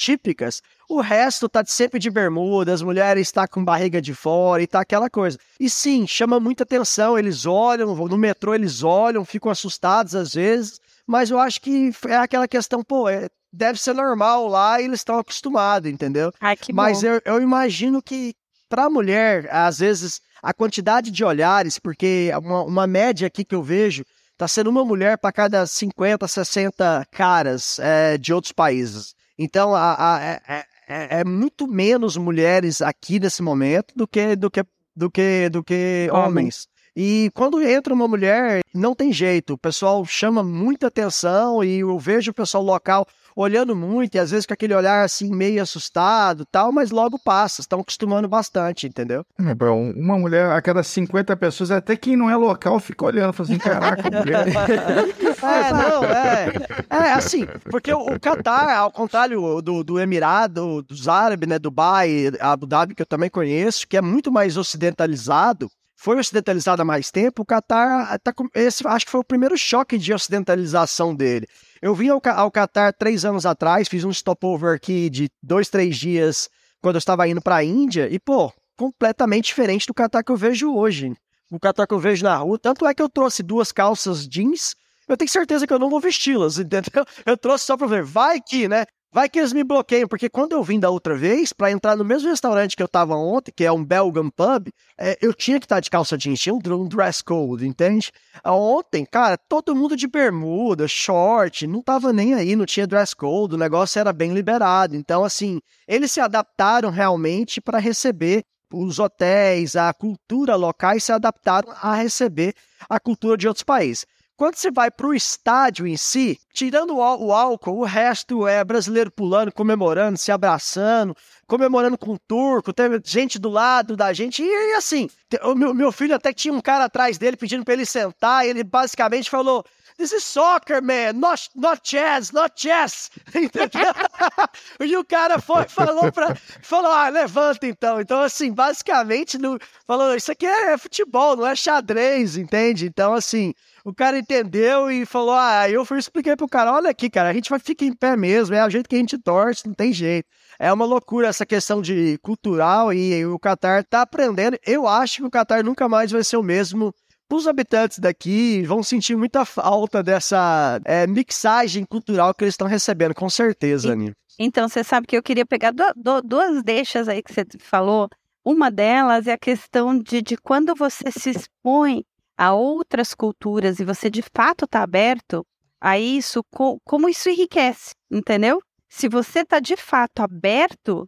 típicas, o resto tá sempre de bermuda, as mulheres estão tá com barriga de fora e tá aquela coisa. E sim, chama muita atenção, eles olham, no metrô eles olham, ficam assustados às vezes, mas eu acho que é aquela questão, pô, é, deve ser normal lá e eles estão acostumados, entendeu? Ai, que Mas bom. eu, eu imagino que para a mulher, às vezes, a quantidade de olhares, porque uma, uma média aqui que eu vejo, tá sendo uma mulher para cada 50, 60 caras é, de outros países. Então, a, a, é, é, é muito menos mulheres aqui nesse momento do que do que do que do que Homens. E quando entra uma mulher, não tem jeito, o pessoal chama muita atenção e eu vejo o pessoal local olhando muito e às vezes com aquele olhar assim meio assustado, tal, mas logo passa, estão acostumando bastante, entendeu? É, bom, Uma mulher a cada 50 pessoas, até quem não é local fica olhando, fala assim, caraca, mulher. É, não, é. É assim, porque o, Catar, ao contrário do, do Emirado, dos árabes, né, Dubai, Abu Dhabi, que eu também conheço, que é muito mais ocidentalizado, foi ocidentalizado há mais tempo, o Catar tá com, esse acho que foi o primeiro choque de ocidentalização dele. Eu vim ao, ao Catar três anos atrás, fiz um stopover aqui de dois, três dias quando eu estava indo para a Índia e, pô, completamente diferente do Catar que eu vejo hoje. O Catar que eu vejo na rua, tanto é que eu trouxe duas calças jeans eu tenho certeza que eu não vou vesti-las, entendeu? Eu trouxe só pra ver, vai que, né? Vai que eles me bloqueiam, porque quando eu vim da outra vez, pra entrar no mesmo restaurante que eu tava ontem, que é um Belgian Pub, é, eu tinha que estar de calça jeans, tinha um, um dress code, entende? Ah, Ontem, cara, todo mundo de bermuda, short, não tava nem aí, não tinha dress code, o negócio era bem liberado. Então, assim, eles se adaptaram realmente para receber os hotéis, a cultura locais se adaptaram a receber a cultura de outros países. Quando você vai para o estádio em si, tirando o, ál- o álcool, o resto é brasileiro pulando, comemorando, se abraçando, comemorando com o turco, tem gente do lado da gente, e, assim, o meu, meu filho até tinha um cara atrás dele pedindo para ele sentar, e ele basicamente falou. This is soccer, man, not, not chess, not chess. E o cara foi, falou pra. Falou, ah, levanta então. Então, assim, basicamente, no, falou, isso aqui é futebol, não é xadrez, entende? Então, assim, o cara entendeu e falou: Ah, eu fui expliquei pro cara: olha aqui, cara, a gente vai ficar em pé mesmo, é o jeito que a gente torce, não tem jeito. É uma loucura essa questão de cultural e o Qatar tá aprendendo. Eu acho que o Qatar nunca mais vai ser o mesmo. Os habitantes daqui vão sentir muita falta dessa é, mixagem cultural que eles estão recebendo, com certeza, Aninha. Então, você sabe que eu queria pegar du- du- duas deixas aí que você falou. Uma delas é a questão de, de quando você se expõe a outras culturas e você de fato está aberto a isso, co- como isso enriquece, entendeu? Se você está de fato aberto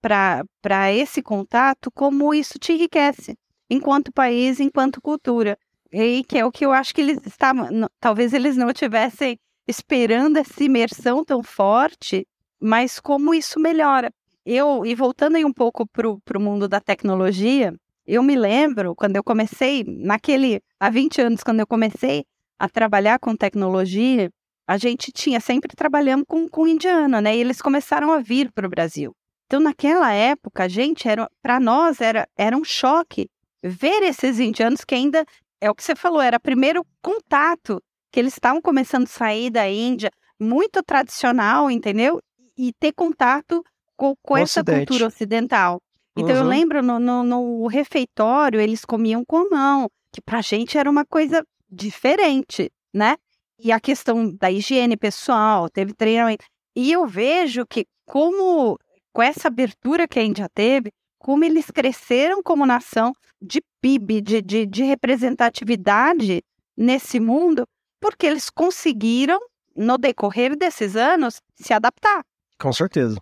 para esse contato, como isso te enriquece, enquanto país, enquanto cultura. E que é o que eu acho que eles estavam. Talvez eles não tivessem esperando essa imersão tão forte, mas como isso melhora. Eu, e voltando aí um pouco para o mundo da tecnologia, eu me lembro quando eu comecei, naquele, há 20 anos, quando eu comecei a trabalhar com tecnologia, a gente tinha sempre trabalhando com, com indiano, né? E eles começaram a vir para o Brasil. Então, naquela época, a gente era, para nós era, era um choque ver esses indianos que ainda é o que você falou, era primeiro contato que eles estavam começando a sair da Índia, muito tradicional, entendeu? E ter contato com, com essa cultura ocidental. Então eu Uhum. lembro no, no, no refeitório eles comiam com a mão, que pra gente era uma coisa diferente, né? E a questão da higiene pessoal, teve treinamento. E eu vejo que como com essa abertura que a Índia teve, como eles cresceram como nação de PIB, de, de, de representatividade nesse mundo, porque eles conseguiram, no decorrer desses anos, se adaptar. Com certeza.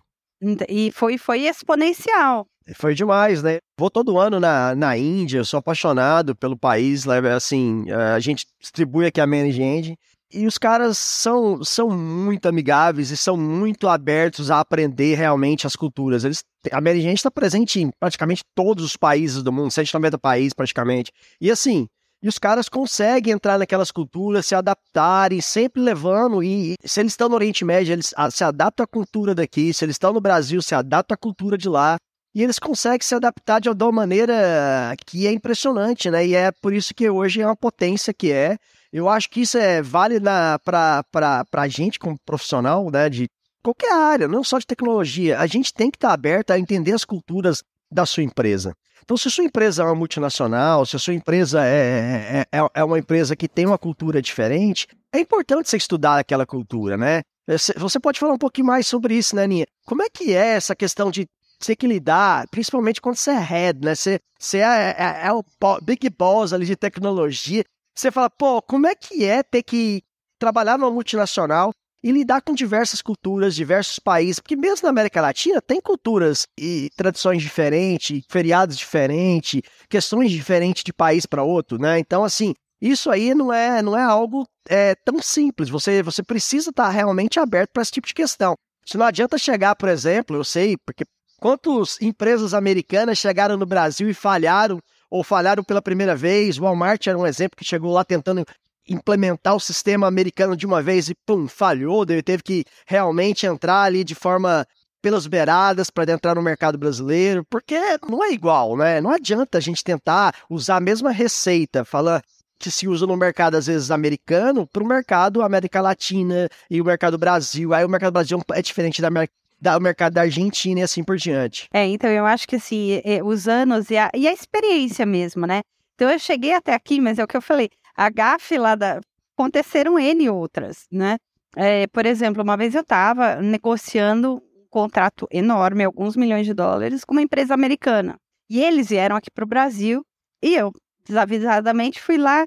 E foi, foi exponencial. Foi demais, né? Vou todo ano na, na Índia, eu sou apaixonado pelo país, assim, a gente distribui aqui a Manage Engine, e os caras são, são muito amigáveis e são muito abertos a aprender realmente as culturas. Eles, a Manage Engine está presente em praticamente todos os países do mundo, 190 países praticamente. E assim, e os caras conseguem entrar naquelas culturas, se adaptarem, sempre levando. E se eles estão no Oriente Médio, eles ah, se adaptam à cultura daqui. Se eles estão no Brasil, se adaptam à cultura de lá. E eles conseguem se adaptar de uma maneira que é impressionante, né? E é por isso que hoje é uma potência que é. Eu acho que isso é vale para a gente como profissional, né, de qualquer área, não só de tecnologia. A gente tem que estar tá aberto a entender as culturas da sua empresa. Então, se a sua empresa é uma multinacional, se a sua empresa é, é, é, é uma empresa que tem uma cultura diferente, é importante você estudar aquela cultura, né? Você pode falar um pouquinho mais sobre isso, né, Aninha? Como é que é essa questão de ter que lidar, principalmente quando você é head, né? Você, você é, é, é o big boss ali de tecnologia. Você fala, pô, como é que é ter que trabalhar numa multinacional e lidar com diversas culturas, diversos países, porque mesmo na América Latina tem culturas e tradições diferentes, feriados diferentes, questões diferentes de país para outro, né? Então, assim, isso aí não é, não é algo é, tão simples. Você, você precisa estar realmente aberto para esse tipo de questão. Se não adianta chegar, por exemplo, eu sei, porque quantas empresas americanas chegaram no Brasil e falharam, ou falharam pela primeira vez. Walmart era um exemplo que chegou lá tentando implementar o sistema americano de uma vez e pum, falhou, ele teve que realmente entrar ali de forma pelas beiradas para entrar no mercado brasileiro, porque não é igual, né? Não adianta a gente tentar usar a mesma receita, falar que se usa no mercado, às vezes, americano, para o mercado América Latina e o mercado Brasil. Aí o mercado Brasil é diferente da, da mercado da Argentina e assim por diante. É, então eu acho que assim, é, os anos e a, e a experiência mesmo, né? Então eu cheguei até aqui, mas é o que eu falei, a gafe lá da. Aconteceram N outras, né? É, por exemplo, uma vez eu estava negociando um contrato enorme, alguns milhões de dólares, com uma empresa americana. E eles vieram aqui para o Brasil e eu, desavisadamente, fui lá.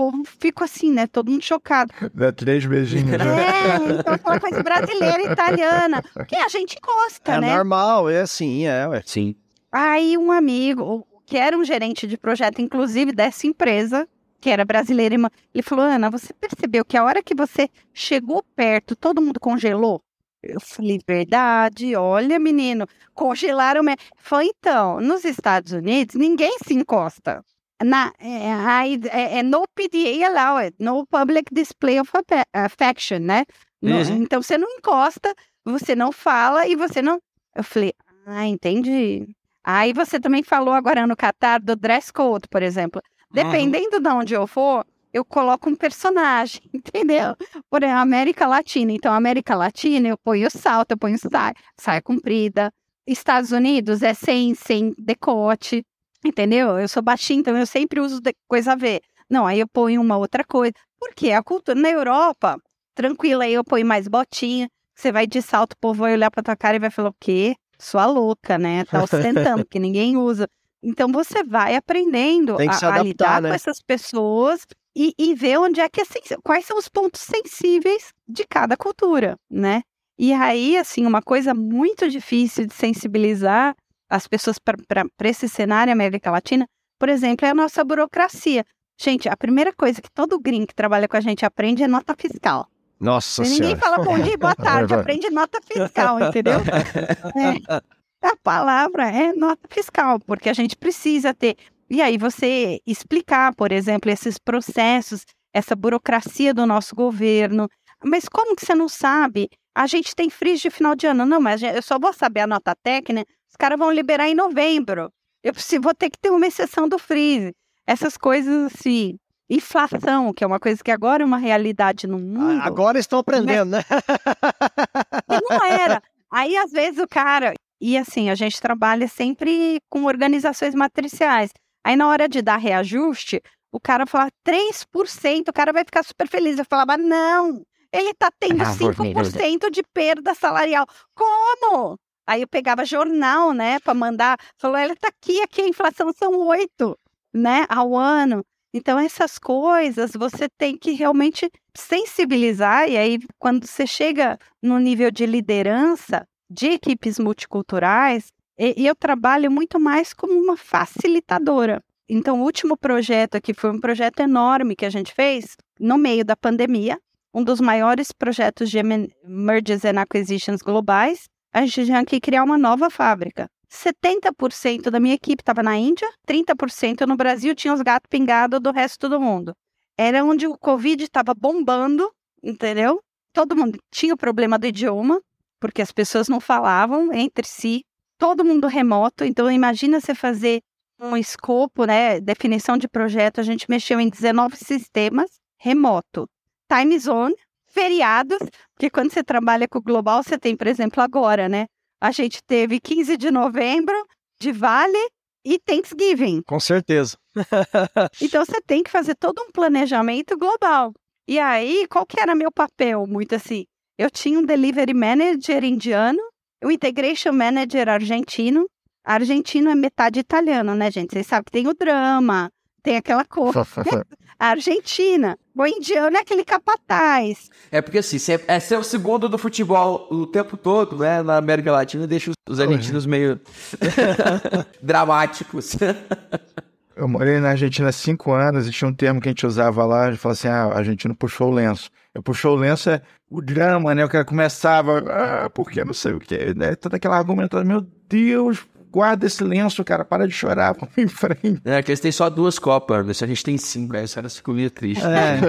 O povo ficou assim, né? Todo mundo chocado. Dá três beijinhos, né? É, então aquela coisa brasileira, italiana. Que a gente gosta, é né? É normal, é assim, é, ué. Sim. Aí um amigo, que era um gerente de projeto, inclusive, dessa empresa, que era brasileira, ele falou: Ana, você percebeu que a hora que você chegou perto, todo mundo congelou? Eu falei, verdade, olha, menino, congelaram. Me... Falei, então, nos Estados Unidos, ninguém se encosta. Na, é, é, é no PDA allowed, no public display of affection, né? No, uhum. Então, você não encosta, você não fala e você não. Eu falei, ah, entendi. Aí você também falou agora no Catar do dress code, por exemplo. Dependendo uhum. de onde eu for, eu coloco um personagem, entendeu? Por exemplo, América Latina. Então, América Latina, eu ponho salto, eu ponho saia, saia comprida. Estados Unidos é sem, sem decote, entendeu? Eu sou baixinha, então eu sempre uso coisa a ver. Não, aí eu ponho uma outra coisa. Porque a cultura na Europa, tranquila, aí eu ponho mais botinha. Você vai de salto, o povo vai olhar pra tua cara e vai falar: o quê? Sua louca, né? Tá ostentando, porque ninguém usa. Então você vai aprendendo a, adaptar, a, lidar né? com essas pessoas e, e ver onde é que é quais são os pontos sensíveis de cada cultura, né? E aí, assim, uma coisa muito difícil de sensibilizar as pessoas para esse cenário América Latina, por exemplo, é a nossa burocracia. Gente, a primeira coisa que todo gringo que trabalha com a gente aprende é nota fiscal. Nossa Ninguém senhora. fala bom dia, boa tarde, aprende nota fiscal, entendeu? É. A palavra é nota fiscal, porque a gente precisa ter. E aí você explicar, por exemplo, esses processos, essa burocracia do nosso governo. Mas como que você não sabe? A gente tem freeze de final de ano. Não, mas eu só vou saber a nota técnica, caras vão liberar em novembro. Eu vou ter que ter uma exceção do freeze. Essas coisas assim, inflação, que é uma coisa que agora é uma realidade no mundo. Agora estão aprendendo, né? não era. Aí, às vezes, o cara, e assim, a gente trabalha sempre com organizações matriciais. Aí na hora de dar reajuste, o cara fala 3%, o cara vai ficar super feliz. Eu falava, não, ele tá tendo 5% de perda salarial. Como? Aí eu pegava jornal, né, para mandar, falou, ele tá aqui, aqui a inflação são 8, né, ao ano. Então essas coisas você tem que realmente sensibilizar e aí quando você chega no nível de liderança, de equipes multiculturais, e, e eu trabalho muito mais como uma facilitadora. Então, o último projeto aqui foi um projeto enorme que a gente fez no meio da pandemia, um dos maiores projetos de mergers and acquisitions globais. A gente tinha que criar uma nova fábrica. 70% da minha equipe estava na Índia, 30% no Brasil, tinha os gatos pingados do resto do mundo. Era onde o Covid estava bombando, entendeu? Todo mundo tinha o problema do idioma, porque as pessoas não falavam entre si, todo mundo remoto. Então, imagina você fazer um escopo, né, definição de projeto. A gente mexeu em 19 sistemas remoto. Time zone, feriados, porque quando você trabalha com o global, você tem, por exemplo, agora, né? A gente teve 15 de novembro de Vale e Thanksgiving. Com certeza. Então você tem que fazer todo um planejamento global. E aí, qual que era meu papel? Muito assim, eu tinha um delivery manager indiano, um integration manager argentino. Argentino é metade italiano, né, gente? Vocês sabem que tem o drama, tem aquela coisa. A Argentina. O indiano é aquele capataz. É porque assim, você é ser o segundo do futebol o tempo todo, né? Na América Latina deixa os- os argentinos meio dramáticos. Eu morei na Argentina há cinco anos e tinha um termo que a gente usava lá, a gente falava assim, ah, o argentino puxou o lenço. Eu puxou o lenço é o drama, né? O cara começava, ah, porque não sei o quê, né? Toda aquela argumentação, meu Deus, guarda esse lenço, cara, para de chorar, vamos em frente. É, que eles têm só duas copas? Se a gente tem cinco, aí essa era ficaria triste. É,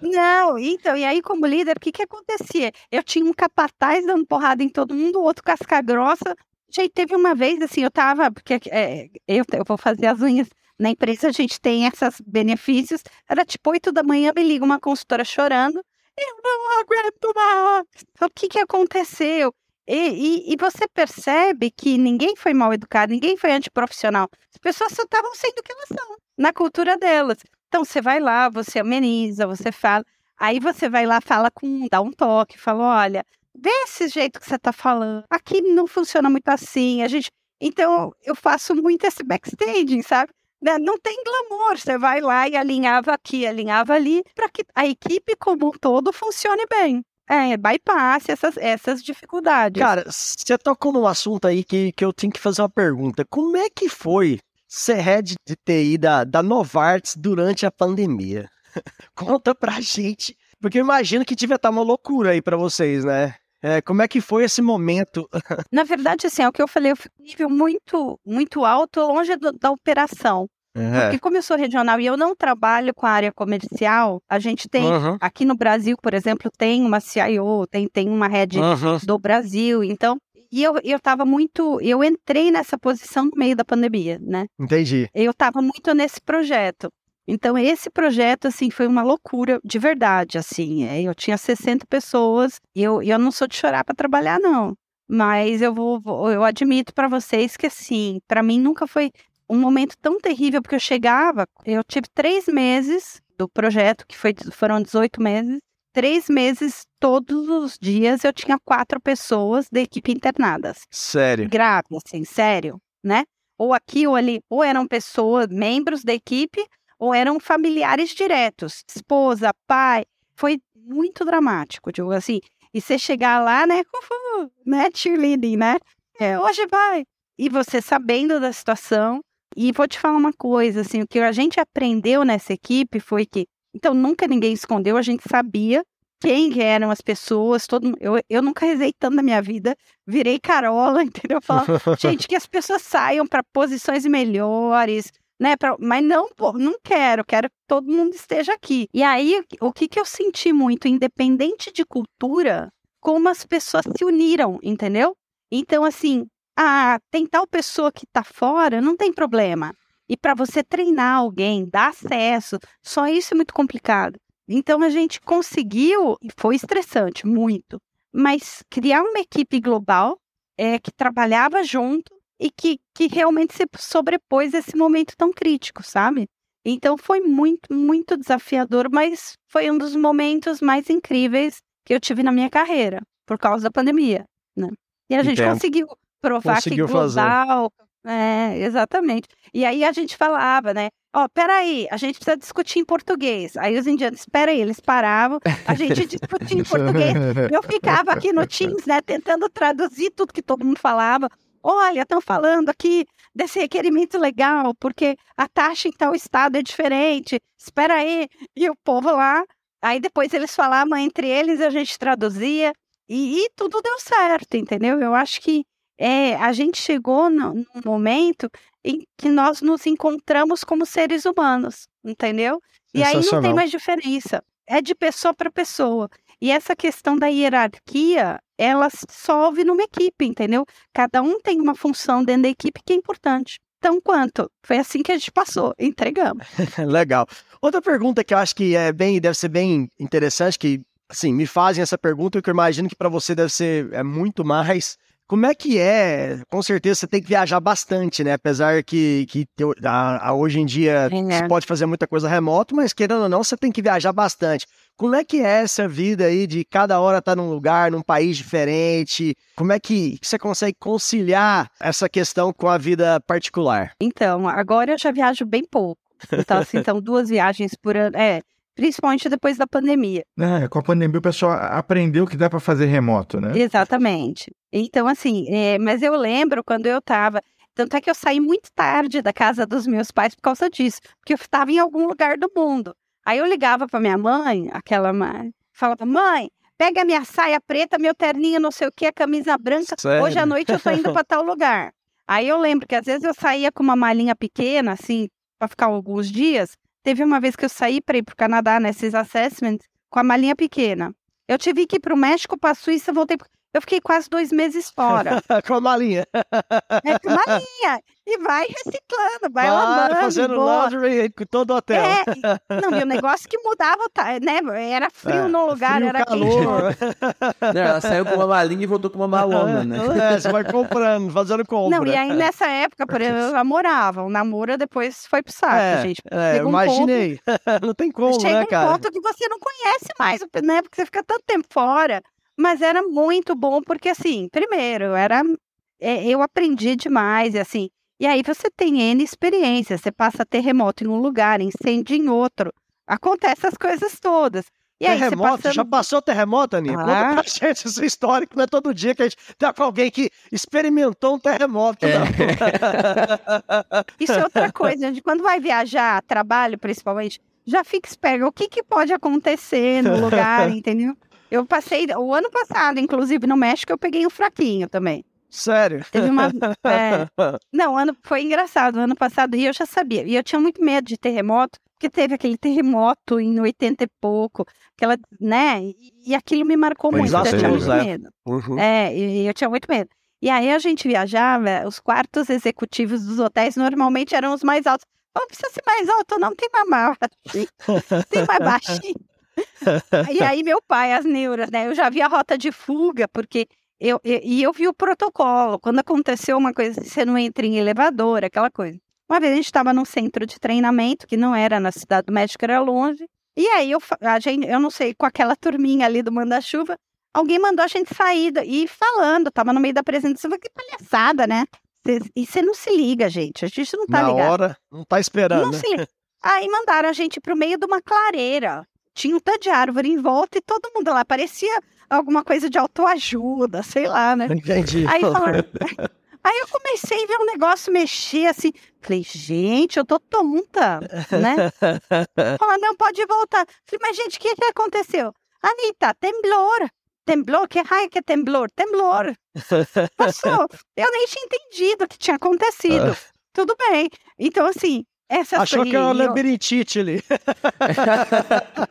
Não, então, e aí como líder, o que que acontecia? Eu tinha um capataz dando porrada em todo mundo, o outro casca grossa. Gente, teve uma vez, assim, eu tava, porque é, eu, eu vou fazer as unhas na empresa, a gente tem esses benefícios. Era tipo oito da manhã, me liga uma consultora chorando. Eu não aguento mais. O que que aconteceu? E, e, e você percebe que ninguém foi mal educado, ninguém foi antiprofissional. As pessoas só estavam sendo o que elas são, na cultura delas. Então você vai lá, você ameniza, você fala. Aí você vai lá, fala com, dá um toque, fala, olha, vê esse jeito que você tá falando. Aqui não funciona muito assim. A gente, então eu faço muito esse backstage, sabe? Né, Não tem glamour. Você vai lá e alinhava aqui, alinhava ali, para que a equipe como um todo funcione bem. É, bypass essas, essas dificuldades. Cara, você tocou num assunto aí que, que eu tenho que fazer uma pergunta. Como é que foi ser head de TI da, da Novartis durante a pandemia? Conta pra gente. Porque eu imagino que devia estar uma loucura aí pra vocês, né? É, como é que foi esse momento? Na verdade, assim, é o que eu falei, eu fico nível muito, muito alto, longe do- da operação. É. Porque como eu sou regional e eu não trabalho com a área comercial, a gente tem, Uhum, aqui no Brasil, por exemplo, tem uma CIO, tem, tem uma head uhum. do Brasil, então, e eu, eu tava muito, eu entrei nessa posição no meio da pandemia, né? Entendi. Eu tava muito nesse projeto. Então, esse projeto, assim, foi uma loucura de verdade, assim. é, Eu tinha 60 pessoas e eu, eu não sou de chorar para trabalhar, não. Mas eu vou, vou- eu admito para vocês que, assim, para mim nunca foi um momento tão terrível, porque eu chegava, eu tive três meses do projeto, que foi, foram 18 meses, três meses, todos os dias, eu tinha quatro pessoas da equipe internadas Sério. grave, assim, sério, né? Ou aqui ou ali, ou eram pessoas, membros da equipe, ou eram familiares diretos, esposa, pai. Foi muito dramático, digo assim. E você chegar lá, né? Uhul, né? Cheerleading, né? É, hoje vai. E você sabendo da situação. E vou te falar uma coisa, assim, o que a gente aprendeu nessa equipe foi que, então, nunca ninguém escondeu, a gente sabia quem eram as pessoas, todo eu, eu nunca rezei tanto na minha vida, virei carola, entendeu? Falava, gente, que as pessoas saiam para posições melhores, né? pra- mas não, pô, não quero, quero que todo mundo esteja aqui. E aí, o que, que eu senti muito, independente de cultura, como as pessoas se uniram, entendeu? Então, assim, ah, tem tal pessoa que tá fora, não tem problema. E para você treinar alguém, dar acesso, só isso é muito complicado. Então a gente conseguiu, e foi estressante, muito, mas criar uma equipe global é, que trabalhava junto e que, que realmente se sobrepôs a esse momento tão crítico, sabe? Então foi muito, muito desafiador, mas foi um dos momentos mais incríveis que eu tive na minha carreira, por causa da pandemia, né? E a gente Entendo. conseguiu provar Conseguiu que fazer. global... É, exatamente. E aí a gente falava, né? Ó, peraí, a gente precisa discutir em português. Aí os indianos, espera aí, eles paravam, a gente discutia em português. Eu ficava aqui no Teams, né, tentando traduzir tudo que todo mundo falava. Olha, estão falando aqui desse requerimento legal, porque a taxa em tal estado é diferente. Espera aí. E o povo lá. Aí depois eles falavam entre eles, a gente traduzia. E, e tudo deu certo, entendeu? Eu acho que é, a gente chegou no- num momento em que nós nos encontramos como seres humanos, entendeu? E aí não tem mais diferença. É de pessoa para pessoa. E essa questão da hierarquia, ela se solve numa equipe, entendeu? Cada um tem uma função dentro da equipe que é importante. Então, quanto? Foi assim que a gente passou, entregamos. Legal. Outra pergunta que eu acho que é bem, deve ser bem interessante, que assim, me fazem essa pergunta, que eu imagino que para você deve ser é muito mais. Como é que é? Com certeza você tem que viajar bastante, né? Apesar que, que teu- a- a- hoje em dia É. você pode fazer muita coisa remoto, mas querendo ou não, você tem que viajar bastante. Como é que é essa vida aí de cada hora estar num lugar, num país diferente? Como é que você consegue conciliar essa questão com a vida particular? Então, agora eu já viajo bem pouco. Então, assim, são duas viagens por ano. É, principalmente depois da pandemia. É, com a pandemia o pessoal aprendeu que dá pra fazer remoto, né? Exatamente. Então, assim, é, mas eu lembro quando eu tava. Tanto é que eu saí muito tarde da casa dos meus pais por causa disso, porque eu estava em algum lugar do mundo. Aí eu ligava para minha mãe, aquela mãe, falava: mãe, pega a minha saia preta, meu terninho, não sei o que, a camisa branca. Sério? Hoje à noite eu tô indo para tal lugar. Aí eu lembro que às vezes eu saía com uma malinha pequena, assim, para ficar alguns dias. Teve uma vez que eu saí para ir para o Canadá nesses assessments com a malinha pequena. Eu tive que ir para o México, para a Suíça, voltei. pro- Eu fiquei quase dois meses fora. com a malinha. É com malinha. E vai reciclando, vai Claro, lavando. fazendo boa. laundry com todo o hotel. É, e- não, e o negócio que mudava, tá, né? Era frio É, no lugar, Frio, era quente. calor. Não, ela saiu com uma malinha e voltou com uma malona, né? É, você vai comprando, fazendo compra. Não, e aí nessa época, por exemplo, eu namorava. O namoro depois foi pro saco, é, gente. é, Chega um imaginei. Não tem como, Chega né, um cara? ponto que você não conhece mais, né? Porque você fica tanto tempo fora. Mas era muito bom, porque assim, primeiro, era. é, eu aprendi demais, e assim. E aí você tem N experiências. Você passa terremoto em um lugar, incêndio em outro. Acontece as coisas todas. E aí você terremoto, passa. já passou terremoto, Aninha? Conta Ah. pra gente essa história, que não é todo dia que a gente tá com alguém que experimentou um terremoto, É. Isso é outra coisa, gente. Quando vai viajar, trabalho principalmente, já fica esperto. O que, que pode acontecer no lugar, entendeu? Eu passei, o ano passado, inclusive no México, eu peguei um fraquinho também. Sério. Teve uma. é, não, ano, foi engraçado. Ano passado, e eu já sabia. E eu tinha muito medo de terremoto, porque teve aquele terremoto em 80 e pouco, aquela, né? E, aquilo me marcou Foi muito. Eu tinha muito desastroso, é. medo. Uhum. É, e eu tinha muito medo. E aí a gente viajava, os quartos executivos dos hotéis normalmente eram os mais altos. Não precisa ser mais alto, não, tem mais baixinho. Tem mais baixinho. e aí meu pai, as neuras, né? Eu já vi a rota de fuga, porque eu, eu- e eu vi o protocolo. Quando aconteceu uma coisa, você não entra em elevador, aquela coisa. Uma vez a gente estava num centro de treinamento, que não era na cidade do México, era longe. E aí eu, a gente, eu não sei, com aquela turminha ali do manda-chuva, alguém mandou a gente sair e falando, tava no meio da apresentação, que palhaçada, né? Cê- E você não se liga, gente, a gente não tá Na ligado. hora, não tá esperando. Não né? Aí mandaram a gente pro meio de uma clareira. Tinha um tanto de árvore em volta e todo mundo lá. Parecia alguma coisa de autoajuda, sei lá, né? Entendi. Aí, falaram- aí eu comecei a ver um negócio mexer assim. Falei, gente, eu tô tonta, né? Falaram, não, pode voltar. Falei, mas gente, o que, que aconteceu? Anitta, temblor. Temblor? Que raio que é temblor? Temblor. Passou. Eu nem tinha entendido o que tinha acontecido. Tudo bem. Então, assim, essa Achou que era uma eu labirintite ali.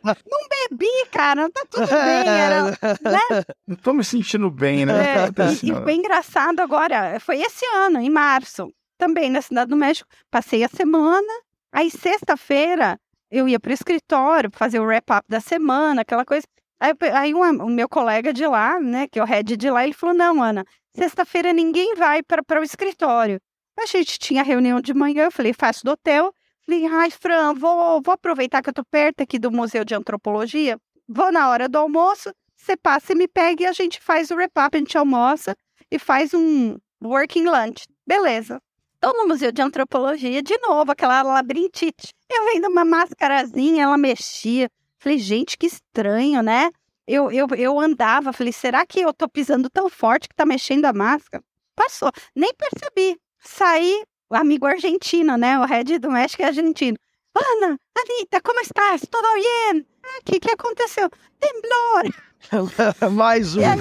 bebi, cara, tá tudo bem. Era, né? Não tô me sentindo bem, né? É, Tá e, e acontecendo. foi engraçado agora, foi esse ano, em março, também na Cidade do México. Passei a semana, aí sexta-feira eu ia para o escritório pra fazer o wrap-up da semana, aquela coisa. Aí, aí um- o meu colega de lá, né, que é o head de lá, ele falou: Não, Ana, sexta-feira ninguém vai para o escritório. A gente tinha reunião de manhã, eu falei: Faço do hotel. Falei: Ai, Fran, vou, vou aproveitar que eu tô perto aqui do Museu de Antropologia, vou na hora do almoço, você passa e me pega e a gente faz o wrap-up, a gente almoça e faz um working lunch. Beleza. Tô no Museu de Antropologia, de novo, aquela labirintite. Eu vendo uma mascarazinha, ela mexia. Falei, gente, que estranho, né? Eu, eu, eu andava, falei, será que eu tô pisando tão forte que tá mexendo a máscara? Passou, nem percebi. Saí, o amigo argentino, né? O head do México é argentino. Ana, Anitta, como estás? Tudo bem? O que, que aconteceu? Temblor! Mais um. Aí,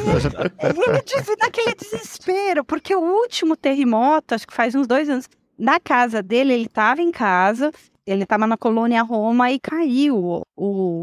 ele disse naquele desespero, porque o último terremoto, acho que faz uns dois anos, na casa dele, ele estava em casa, ele estava na colônia Roma e caiu o,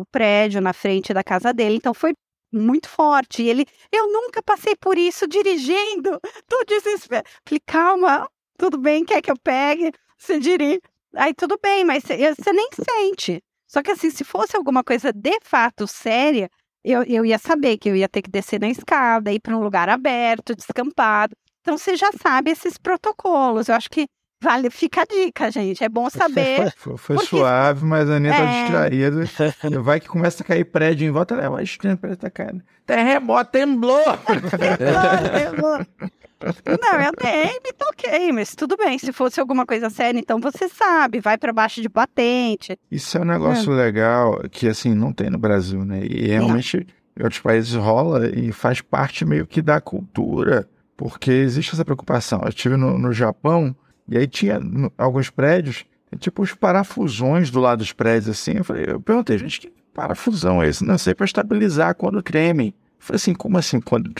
o prédio na frente da casa dele, então foi muito forte. E ele, eu nunca passei por isso dirigindo, tô desespero. Falei, calma, tudo bem, quer que eu pegue? Você dirige. Aí tudo bem, mas você nem sente. Só que assim, se fosse alguma coisa de fato séria, eu, eu ia saber que eu ia ter que descer na escada, ir para um lugar aberto, descampado. Então você já sabe esses protocolos. Eu acho que vale, fica a dica, gente. É bom saber. Foi, foi Porque- suave, mas a Aninha tá É. distraída. Vai que começa a cair prédio em volta, ela vai estranho, que tá caindo. Terremoto, temblou! Não, eu nem me toquei, mas tudo bem. Se fosse alguma coisa séria, então você sabe, vai para baixo de batente. Isso é um negócio legal que, assim, não tem no Brasil, né? E realmente em outros países rola e faz parte meio que da cultura, porque existe essa preocupação. Eu estive no, no Japão e aí tinha no- alguns prédios, tem, tipo os parafusões do lado dos prédios, assim. Eu falei, eu perguntei, gente, que parafusão é esse? Não sei, para estabilizar quando tremem. Eu falei assim, como assim quando?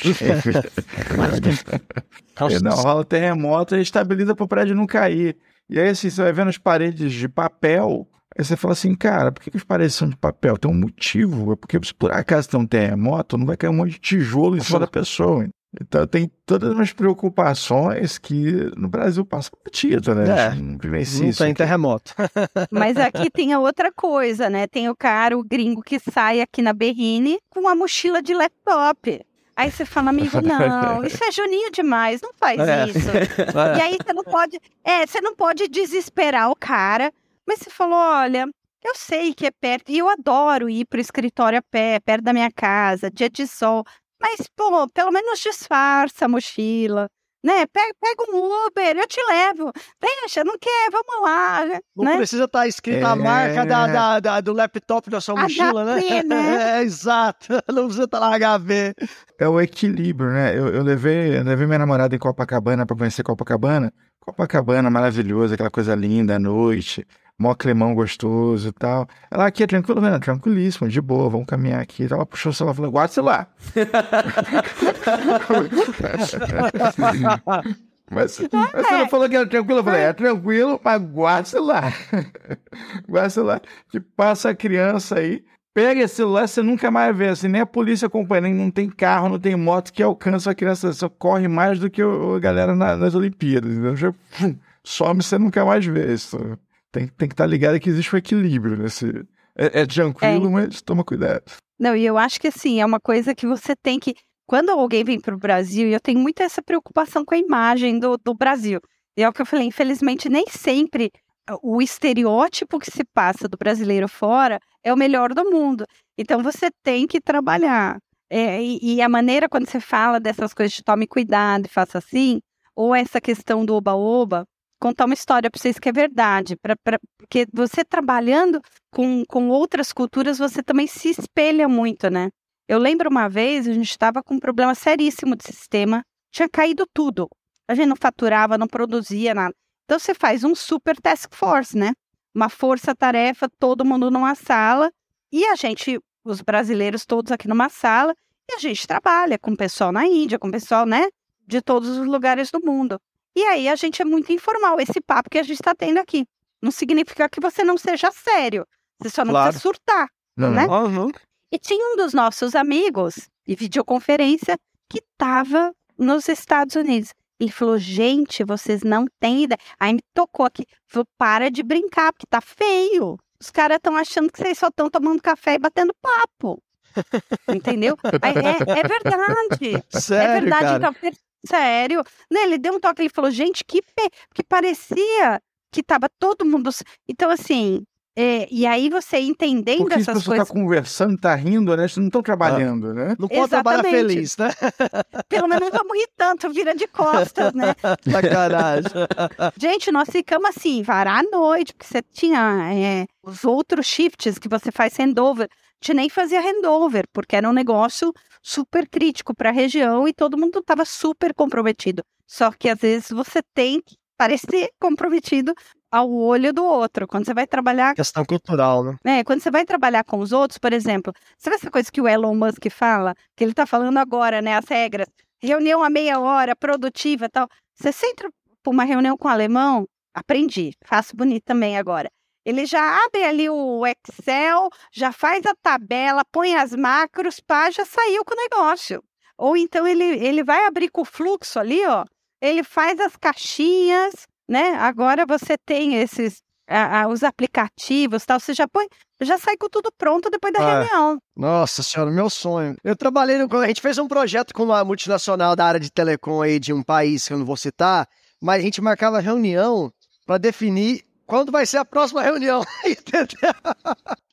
É, não, rola terremoto e estabiliza para o prédio não cair. E aí, assim, você vai vendo as paredes de papel. Aí você fala assim, cara, por que, que as paredes são de papel? Tem um motivo. É porque se por acaso tem um terremoto, não vai cair um monte de tijolo em cima da pessoa. Então tem todas umas preocupações que no Brasil passa batido, né? É, não vivencia Não isso tem aqui. terremoto. Mas aqui tem a outra coisa, né? Tem o cara, o gringo, que sai aqui na Berrine com uma mochila de laptop. Aí você fala, amigo, não, isso é juninho demais, não faz É. isso. E aí você não pode, é, você não pode desesperar o cara, mas você falou, olha, eu sei que é perto, e eu adoro ir pro escritório a pé, perto da minha casa, dia de sol, mas, pô, pelo menos disfarça a mochila, né? Pega, pega um Uber, eu te levo. Deixa, não quer, vamos lá, Não né? precisa estar escrita a É. marca da, da- da- do laptop da sua mochila, né? HP, né? É, exato. Não precisa estar lá HV. É o equilíbrio, né? Eu, eu levei, eu levei minha namorada em Copacabana para conhecer Copacabana. Copacabana, maravilhoso, aquela coisa linda à noite, mó climão gostoso e tal. Ela aqui é tranquilo, né? Tranquilíssimo, de boa, vamos caminhar aqui. Ela puxou o celular e falou: guarda o celular. Mas, mas você não falou que era tranquilo? Eu falei: é tranquilo, mas guarda o celular. guarda o celular. Que passa a criança aí. Pega esse celular, você nunca mais vê. Assim, nem a polícia acompanha, nem não tem carro, não tem moto que alcança a criança. Só corre mais do que a galera na- nas Olimpíadas. entendeu? Já, some, você nunca mais vê. Isso. Tem, tem que estar ligado que existe um equilíbrio nesse. É, é tranquilo, mas toma cuidado. Não, e eu acho que assim, é uma coisa que você tem que. Quando alguém vem para o Brasil, e eu tenho muito essa preocupação com a imagem do, do Brasil. E é o que eu falei, infelizmente, nem sempre o estereótipo que se passa do brasileiro fora é o melhor do mundo. Então você tem que trabalhar. É, e, e a maneira quando você fala dessas coisas de tome cuidado e faça assim, ou essa questão do oba-oba, contar uma história para vocês que é verdade. Pra, pra- porque você trabalhando com, com outras culturas, você também se espelha muito, né? Eu lembro uma vez, a gente estava com um problema seríssimo de sistema, tinha caído tudo. A gente não faturava, não produzia nada. Então você faz um super task force, né? Uma força-tarefa, todo mundo numa sala, e a gente, os brasileiros todos aqui numa sala, e a gente trabalha com o pessoal na Índia, com o pessoal, né? De todos os lugares do mundo. E aí a gente é muito informal, esse papo que a gente está tendo aqui. Não significa que você não seja sério. Você só não Claro. precisa surtar. Não, Né? não. Uhum. E tinha um dos nossos amigos de videoconferência que estava nos Estados Unidos. Ele falou: gente, vocês não têm ideia. Aí me tocou aqui. Falou: para de brincar, porque tá feio. Os caras estão achando que vocês só estão tomando café e batendo papo. Entendeu? Aí, é, é verdade. Sério, é verdade, cara. então, sério. Né, ele deu um toque, ele falou, gente, que fe... que parecia que tava todo mundo. Então, assim, é, e aí você entendendo Porque as essas pessoas coisas, estão conversando, tá rindo, né? Eles não estão trabalhando, né? Não pode trabalhar feliz, né? pelo menos não vamos rir tanto, vira de costas, né? Sacanagem. Gente, nós ficamos assim, varar à noite, porque você tinha é, os outros shifts que você faz handover. A gente nem fazia handover, porque era um negócio super crítico para a região e todo mundo estava super comprometido. Só que às vezes você tem que parecer comprometido ao olho do outro. Quando você vai trabalhar Questão cultural, né? é, quando você vai trabalhar com os outros, por exemplo, sabe essa coisa que o Elon Musk fala, que ele tá falando agora, né, as regras, reunião a meia hora, produtiva e tal. Você entra para uma reunião com o alemão, aprendi, faço bonito também agora. Ele já abre ali o Excel, já faz a tabela, põe as macros, pá, já saiu com o negócio. Ou então ele, ele vai abrir com o fluxo ali, ó, ele faz as caixinhas, né? Agora você tem esses a- a- os aplicativos tal, você já põe, já sai com tudo pronto depois da Ah. reunião. Nossa senhora, meu sonho. Eu trabalhei, no, a gente fez um projeto com uma multinacional da área de telecom aí de um país que eu não vou citar, mas a gente marcava reunião para definir quando vai ser a próxima reunião, entendeu?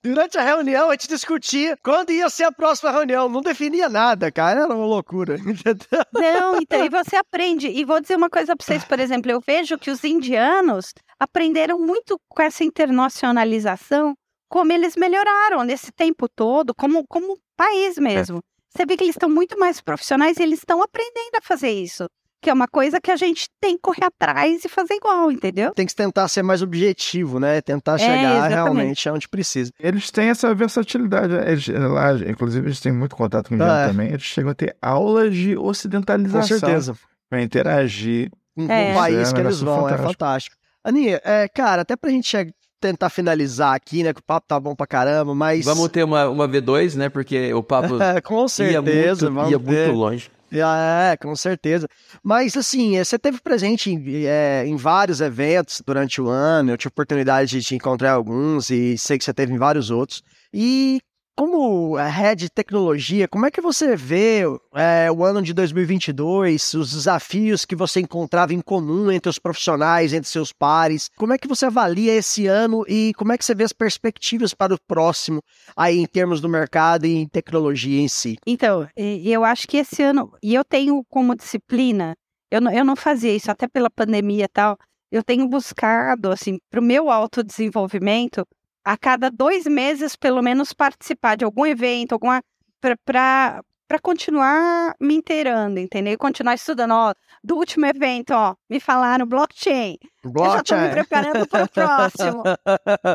Durante a reunião a gente discutia quando ia ser a próxima reunião, não definia nada, cara, era uma loucura, entendeu? Não, então, e você aprende. E vou dizer uma coisa para vocês, por exemplo, eu vejo que os indianos aprenderam muito com essa internacionalização, como eles melhoraram nesse tempo todo, como, como país mesmo. Você vê que eles estão muito mais profissionais e eles estão aprendendo a fazer isso. Que é uma coisa que a gente tem que correr atrás e fazer igual, entendeu? Tem que tentar ser mais objetivo, né? Tentar É, chegar exatamente. realmente onde precisa. Eles têm essa versatilidade. Eles, lá, inclusive, eles têm muito contato com o Ah, é. também. Eles chegam a ter aulas de Com ocidentalização. certeza. Pra interagir. Um É. país É que eles vão, é fantástico. fantástico. Aninha, é, cara, até pra gente che- tentar finalizar aqui, né? Que o papo tá bom pra caramba, mas. Vamos ter uma, uma V2, né? Porque o papo É, com ia certeza, muito, vamos ia muito longe. É, com certeza. Mas assim, eh, você teve presente em, eh, em vários eventos durante o ano, eu tive oportunidade de te encontrar alguns e sei que você teve em vários outros. E como head de tecnologia, como é que você vê eh, o ano de 2022, os desafios que você encontrava em comum entre os profissionais, entre seus pares? Como é que você avalia esse ano e como é que você vê as perspectivas para o próximo aí em termos do mercado e em tecnologia em si? Então, eu acho que esse ano, e eu tenho como disciplina, eu não, eu não fazia isso até pela pandemia e tal, eu tenho buscado, assim, para o meu autodesenvolvimento, a cada dois meses, pelo menos, participar de algum evento, alguma. para continuar me inteirando, entendeu? E continuar estudando, ó, do último evento, ó, me falaram blockchain. Eu já estou me Blockchain. preparando para o próximo.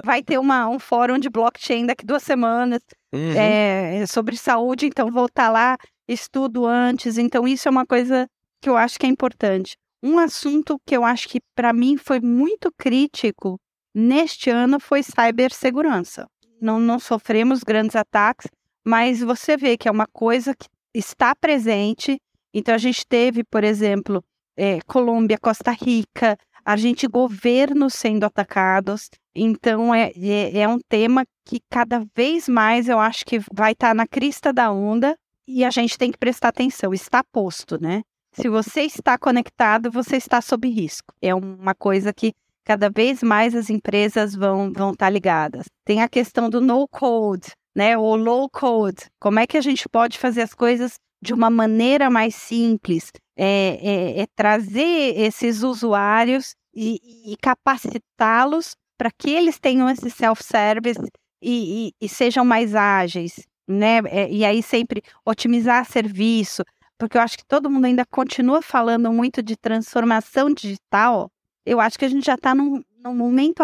Vai ter uma, um fórum de blockchain daqui duas semanas Uhum. é, sobre saúde, então vou estar lá, estudo antes, então isso é uma coisa que eu acho que é importante. Um assunto que eu acho que para mim foi muito crítico neste ano foi cibersegurança. Não, não sofremos grandes ataques, mas você vê que é uma coisa que está presente. Então a gente teve, por exemplo, é, Colômbia, Costa Rica, a gente governos sendo atacados. Então é, é, é um tema que cada vez mais eu acho que vai estar na crista da onda e a gente tem que prestar atenção. Está posto, né? Se você está conectado, você está sob risco. É uma coisa que cada vez mais as empresas vão vão estar ligadas. Tem a questão do no code, né? Ou low code. Como é que a gente pode fazer as coisas de uma maneira mais simples? É, é- é trazer esses usuários e, e capacitá-los para que eles tenham esse self-service e, e- e sejam mais ágeis, né? É, e aí sempre otimizar serviço, porque eu acho que todo mundo ainda continua falando muito de transformação digital. Eu acho que a gente já está num, num momento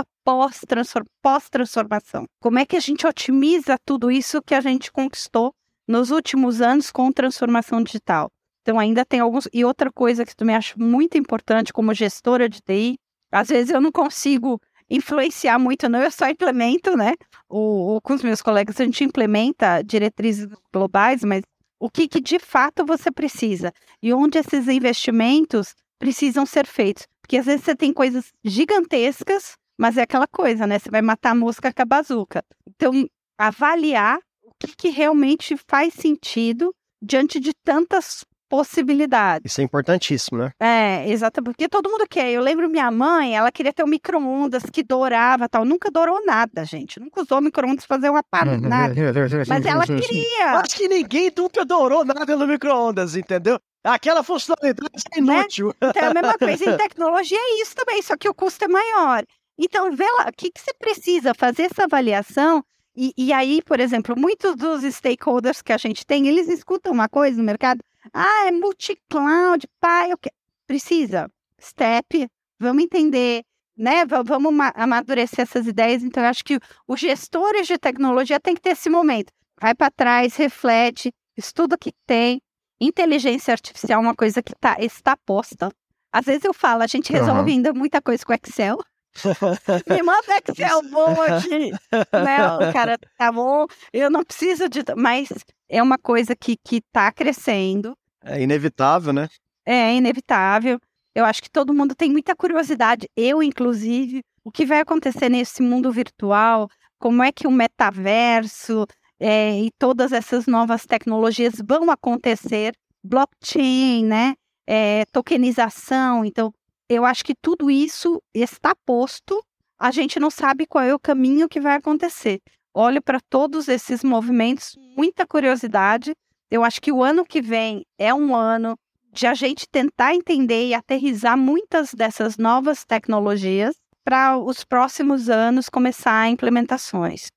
pós-transformação. Como é que a gente otimiza tudo isso que a gente conquistou nos últimos anos com transformação digital? Então ainda tem alguns. E outra coisa que também acho muito importante como gestora de TI, às vezes eu não consigo influenciar muito, não, eu só implemento, né? O, o- com os meus colegas a gente implementa diretrizes globais, mas o que, que de fato você precisa e onde esses investimentos precisam ser feitos. Porque às vezes você tem coisas gigantescas, mas é aquela coisa, né? Você vai matar a mosca com a bazuca. Então, avaliar o que, que realmente faz sentido diante de tantas possibilidades. Isso é importantíssimo, né? É, exatamente. Porque todo mundo quer. Eu lembro minha mãe, ela queria ter um micro-ondas que dourava tal. Nunca dourou nada, gente. Nunca usou micro-ondas pra fazer uma parada. Uhum. nada. Mas ela queria. Acho que ninguém nunca adorou nada no micro-ondas, entendeu? Aquela funcionalidade é inútil. Então é a mesma coisa. Em tecnologia é isso também, só que o custo é maior. Então, vê lá, o que, que você precisa fazer essa avaliação. E, e aí, por exemplo, muitos dos stakeholders que a gente tem, eles escutam uma coisa no mercado. Ah, é multi-cloud, pai, o que? Precisa. Step, vamos entender, né? Va- Vamos ma- amadurecer essas ideias. Então, eu acho que os gestores de tecnologia têm que ter esse momento. Vai para trás, reflete, estuda o que tem. Inteligência artificial é uma coisa que tá, está posta. Às vezes eu falo, a gente resolve ainda muita coisa com Excel. Me manda Excel bom aqui. Não, cara, tá bom. Eu não preciso de. Mas é uma coisa que, que tá crescendo. É inevitável, né? É inevitável. Eu acho que todo mundo tem muita curiosidade. Eu, inclusive, o que vai acontecer nesse mundo virtual, como é que o metaverso é, e todas essas novas tecnologias vão acontecer, blockchain, né? É, tokenização. Então, eu acho que tudo isso está posto, a gente não sabe qual é o caminho que vai acontecer. Olho para todos esses movimentos, muita curiosidade. Eu acho que o ano que vem é um ano de a gente tentar entender e aterrizar muitas dessas novas tecnologias para os próximos anos começar implementações.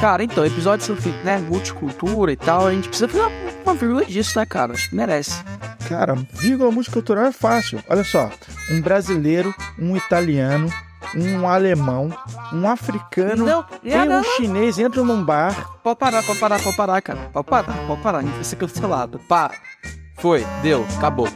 Cara, então, episódio sobre né, multicultura e tal, a gente precisa fazer uma, uma vírgula disso, né, cara? Acho que merece. Cara, vírgula multicultural é fácil. Olha só, um brasileiro, um italiano, um alemão, um africano Não, e um não, chinês entram num bar. Pode parar, pode parar, pode parar, cara. Pode parar, pode parar. A gente vai ser cancelado. Para. Foi, deu, acabou.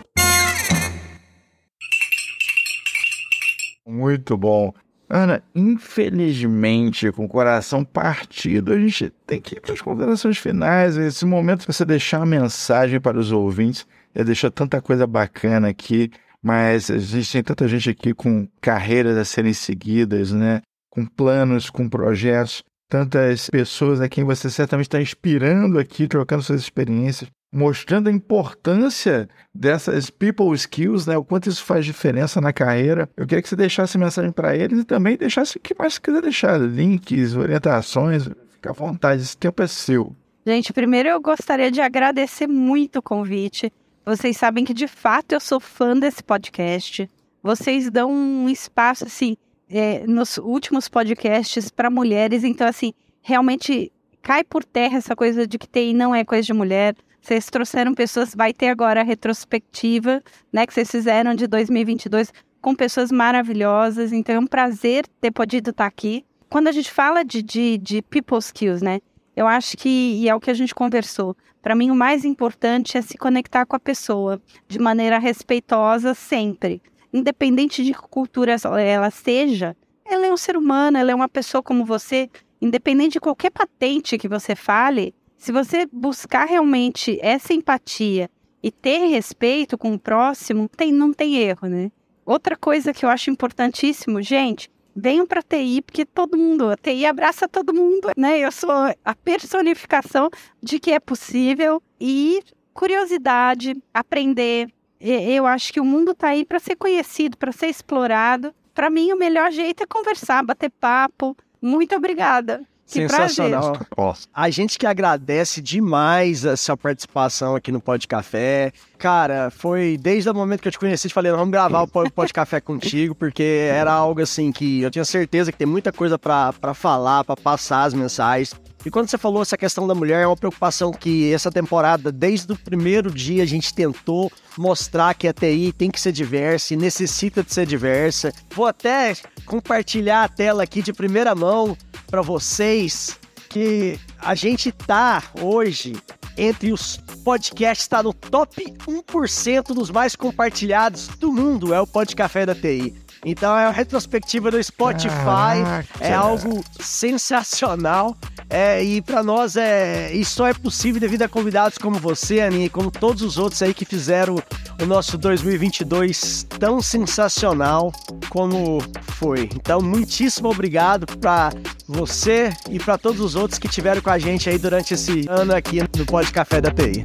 Muito bom. Ana, infelizmente, com o coração partido, a gente tem que ir para as considerações finais. Esse momento você deixar uma mensagem para os ouvintes. Já deixou tanta coisa bacana aqui, mas a gente tem tanta gente aqui com carreiras a serem seguidas, né? Com planos, com projetos. Tantas pessoas a quem você certamente está inspirando aqui, trocando suas experiências, mostrando a importância dessas people skills, né? O quanto isso faz diferença na carreira. Eu queria que você deixasse mensagem para eles e também deixasse o que mais você quiser deixar, links, orientações, fica à vontade, esse tempo é seu. Gente, primeiro eu gostaria de agradecer muito o convite. Vocês sabem que de fato eu sou fã desse podcast. Vocês dão um espaço assim é, nos últimos podcasts para mulheres, então assim realmente cai por terra essa coisa de que TI não é coisa de mulher. Vocês trouxeram pessoas, vai ter agora a retrospectiva, né, que vocês fizeram de 2022 com pessoas maravilhosas. Então é um prazer ter podido estar aqui. Quando a gente fala de, de, de people skills, né, eu acho que, e é o que a gente conversou, para mim o mais importante é se conectar com a pessoa de maneira respeitosa sempre. Independente de que cultura ela seja, ela é um ser humano, ela é uma pessoa como você. Independente de qualquer patente que você fale, se você buscar realmente essa empatia e ter respeito com o próximo, tem, não tem erro, né? Outra coisa que eu acho importantíssimo, gente, venham para TI, porque todo mundo, a TI abraça todo mundo, né? Eu sou a personificação de que é possível e curiosidade, aprender. Eu acho que o mundo está aí para ser conhecido, para ser explorado. Para mim, o melhor jeito é conversar, bater papo. Muito obrigada. Que Sensacional. prazer. A gente que agradece demais a sua participação aqui no Pod Café. Cara, foi desde o momento que eu te conheci, te falei, vamos gravar o Pod Café contigo, porque era algo assim que eu tinha certeza que tem muita coisa pra falar, pra passar as mensagens. E quando você falou essa questão da mulher, é uma preocupação que essa temporada, desde o primeiro dia, a gente tentou mostrar que a TI tem que ser diversa e necessita de ser diversa. Vou até compartilhar a tela aqui de primeira mão para vocês que a gente tá hoje entre os podcasts, tá no top 1% dos mais compartilhados do mundo, é o Pod Café da TI. Então é uma retrospectiva do Spotify, Caraca. é algo sensacional. É, e para nós é isso só é possível devido a convidados como você, Aninha, e como todos os outros aí que fizeram o nosso 2022 tão sensacional como foi. Então, muitíssimo obrigado para você e para todos os outros que tiveram com a gente aí durante esse ano aqui no Pod Café da TI.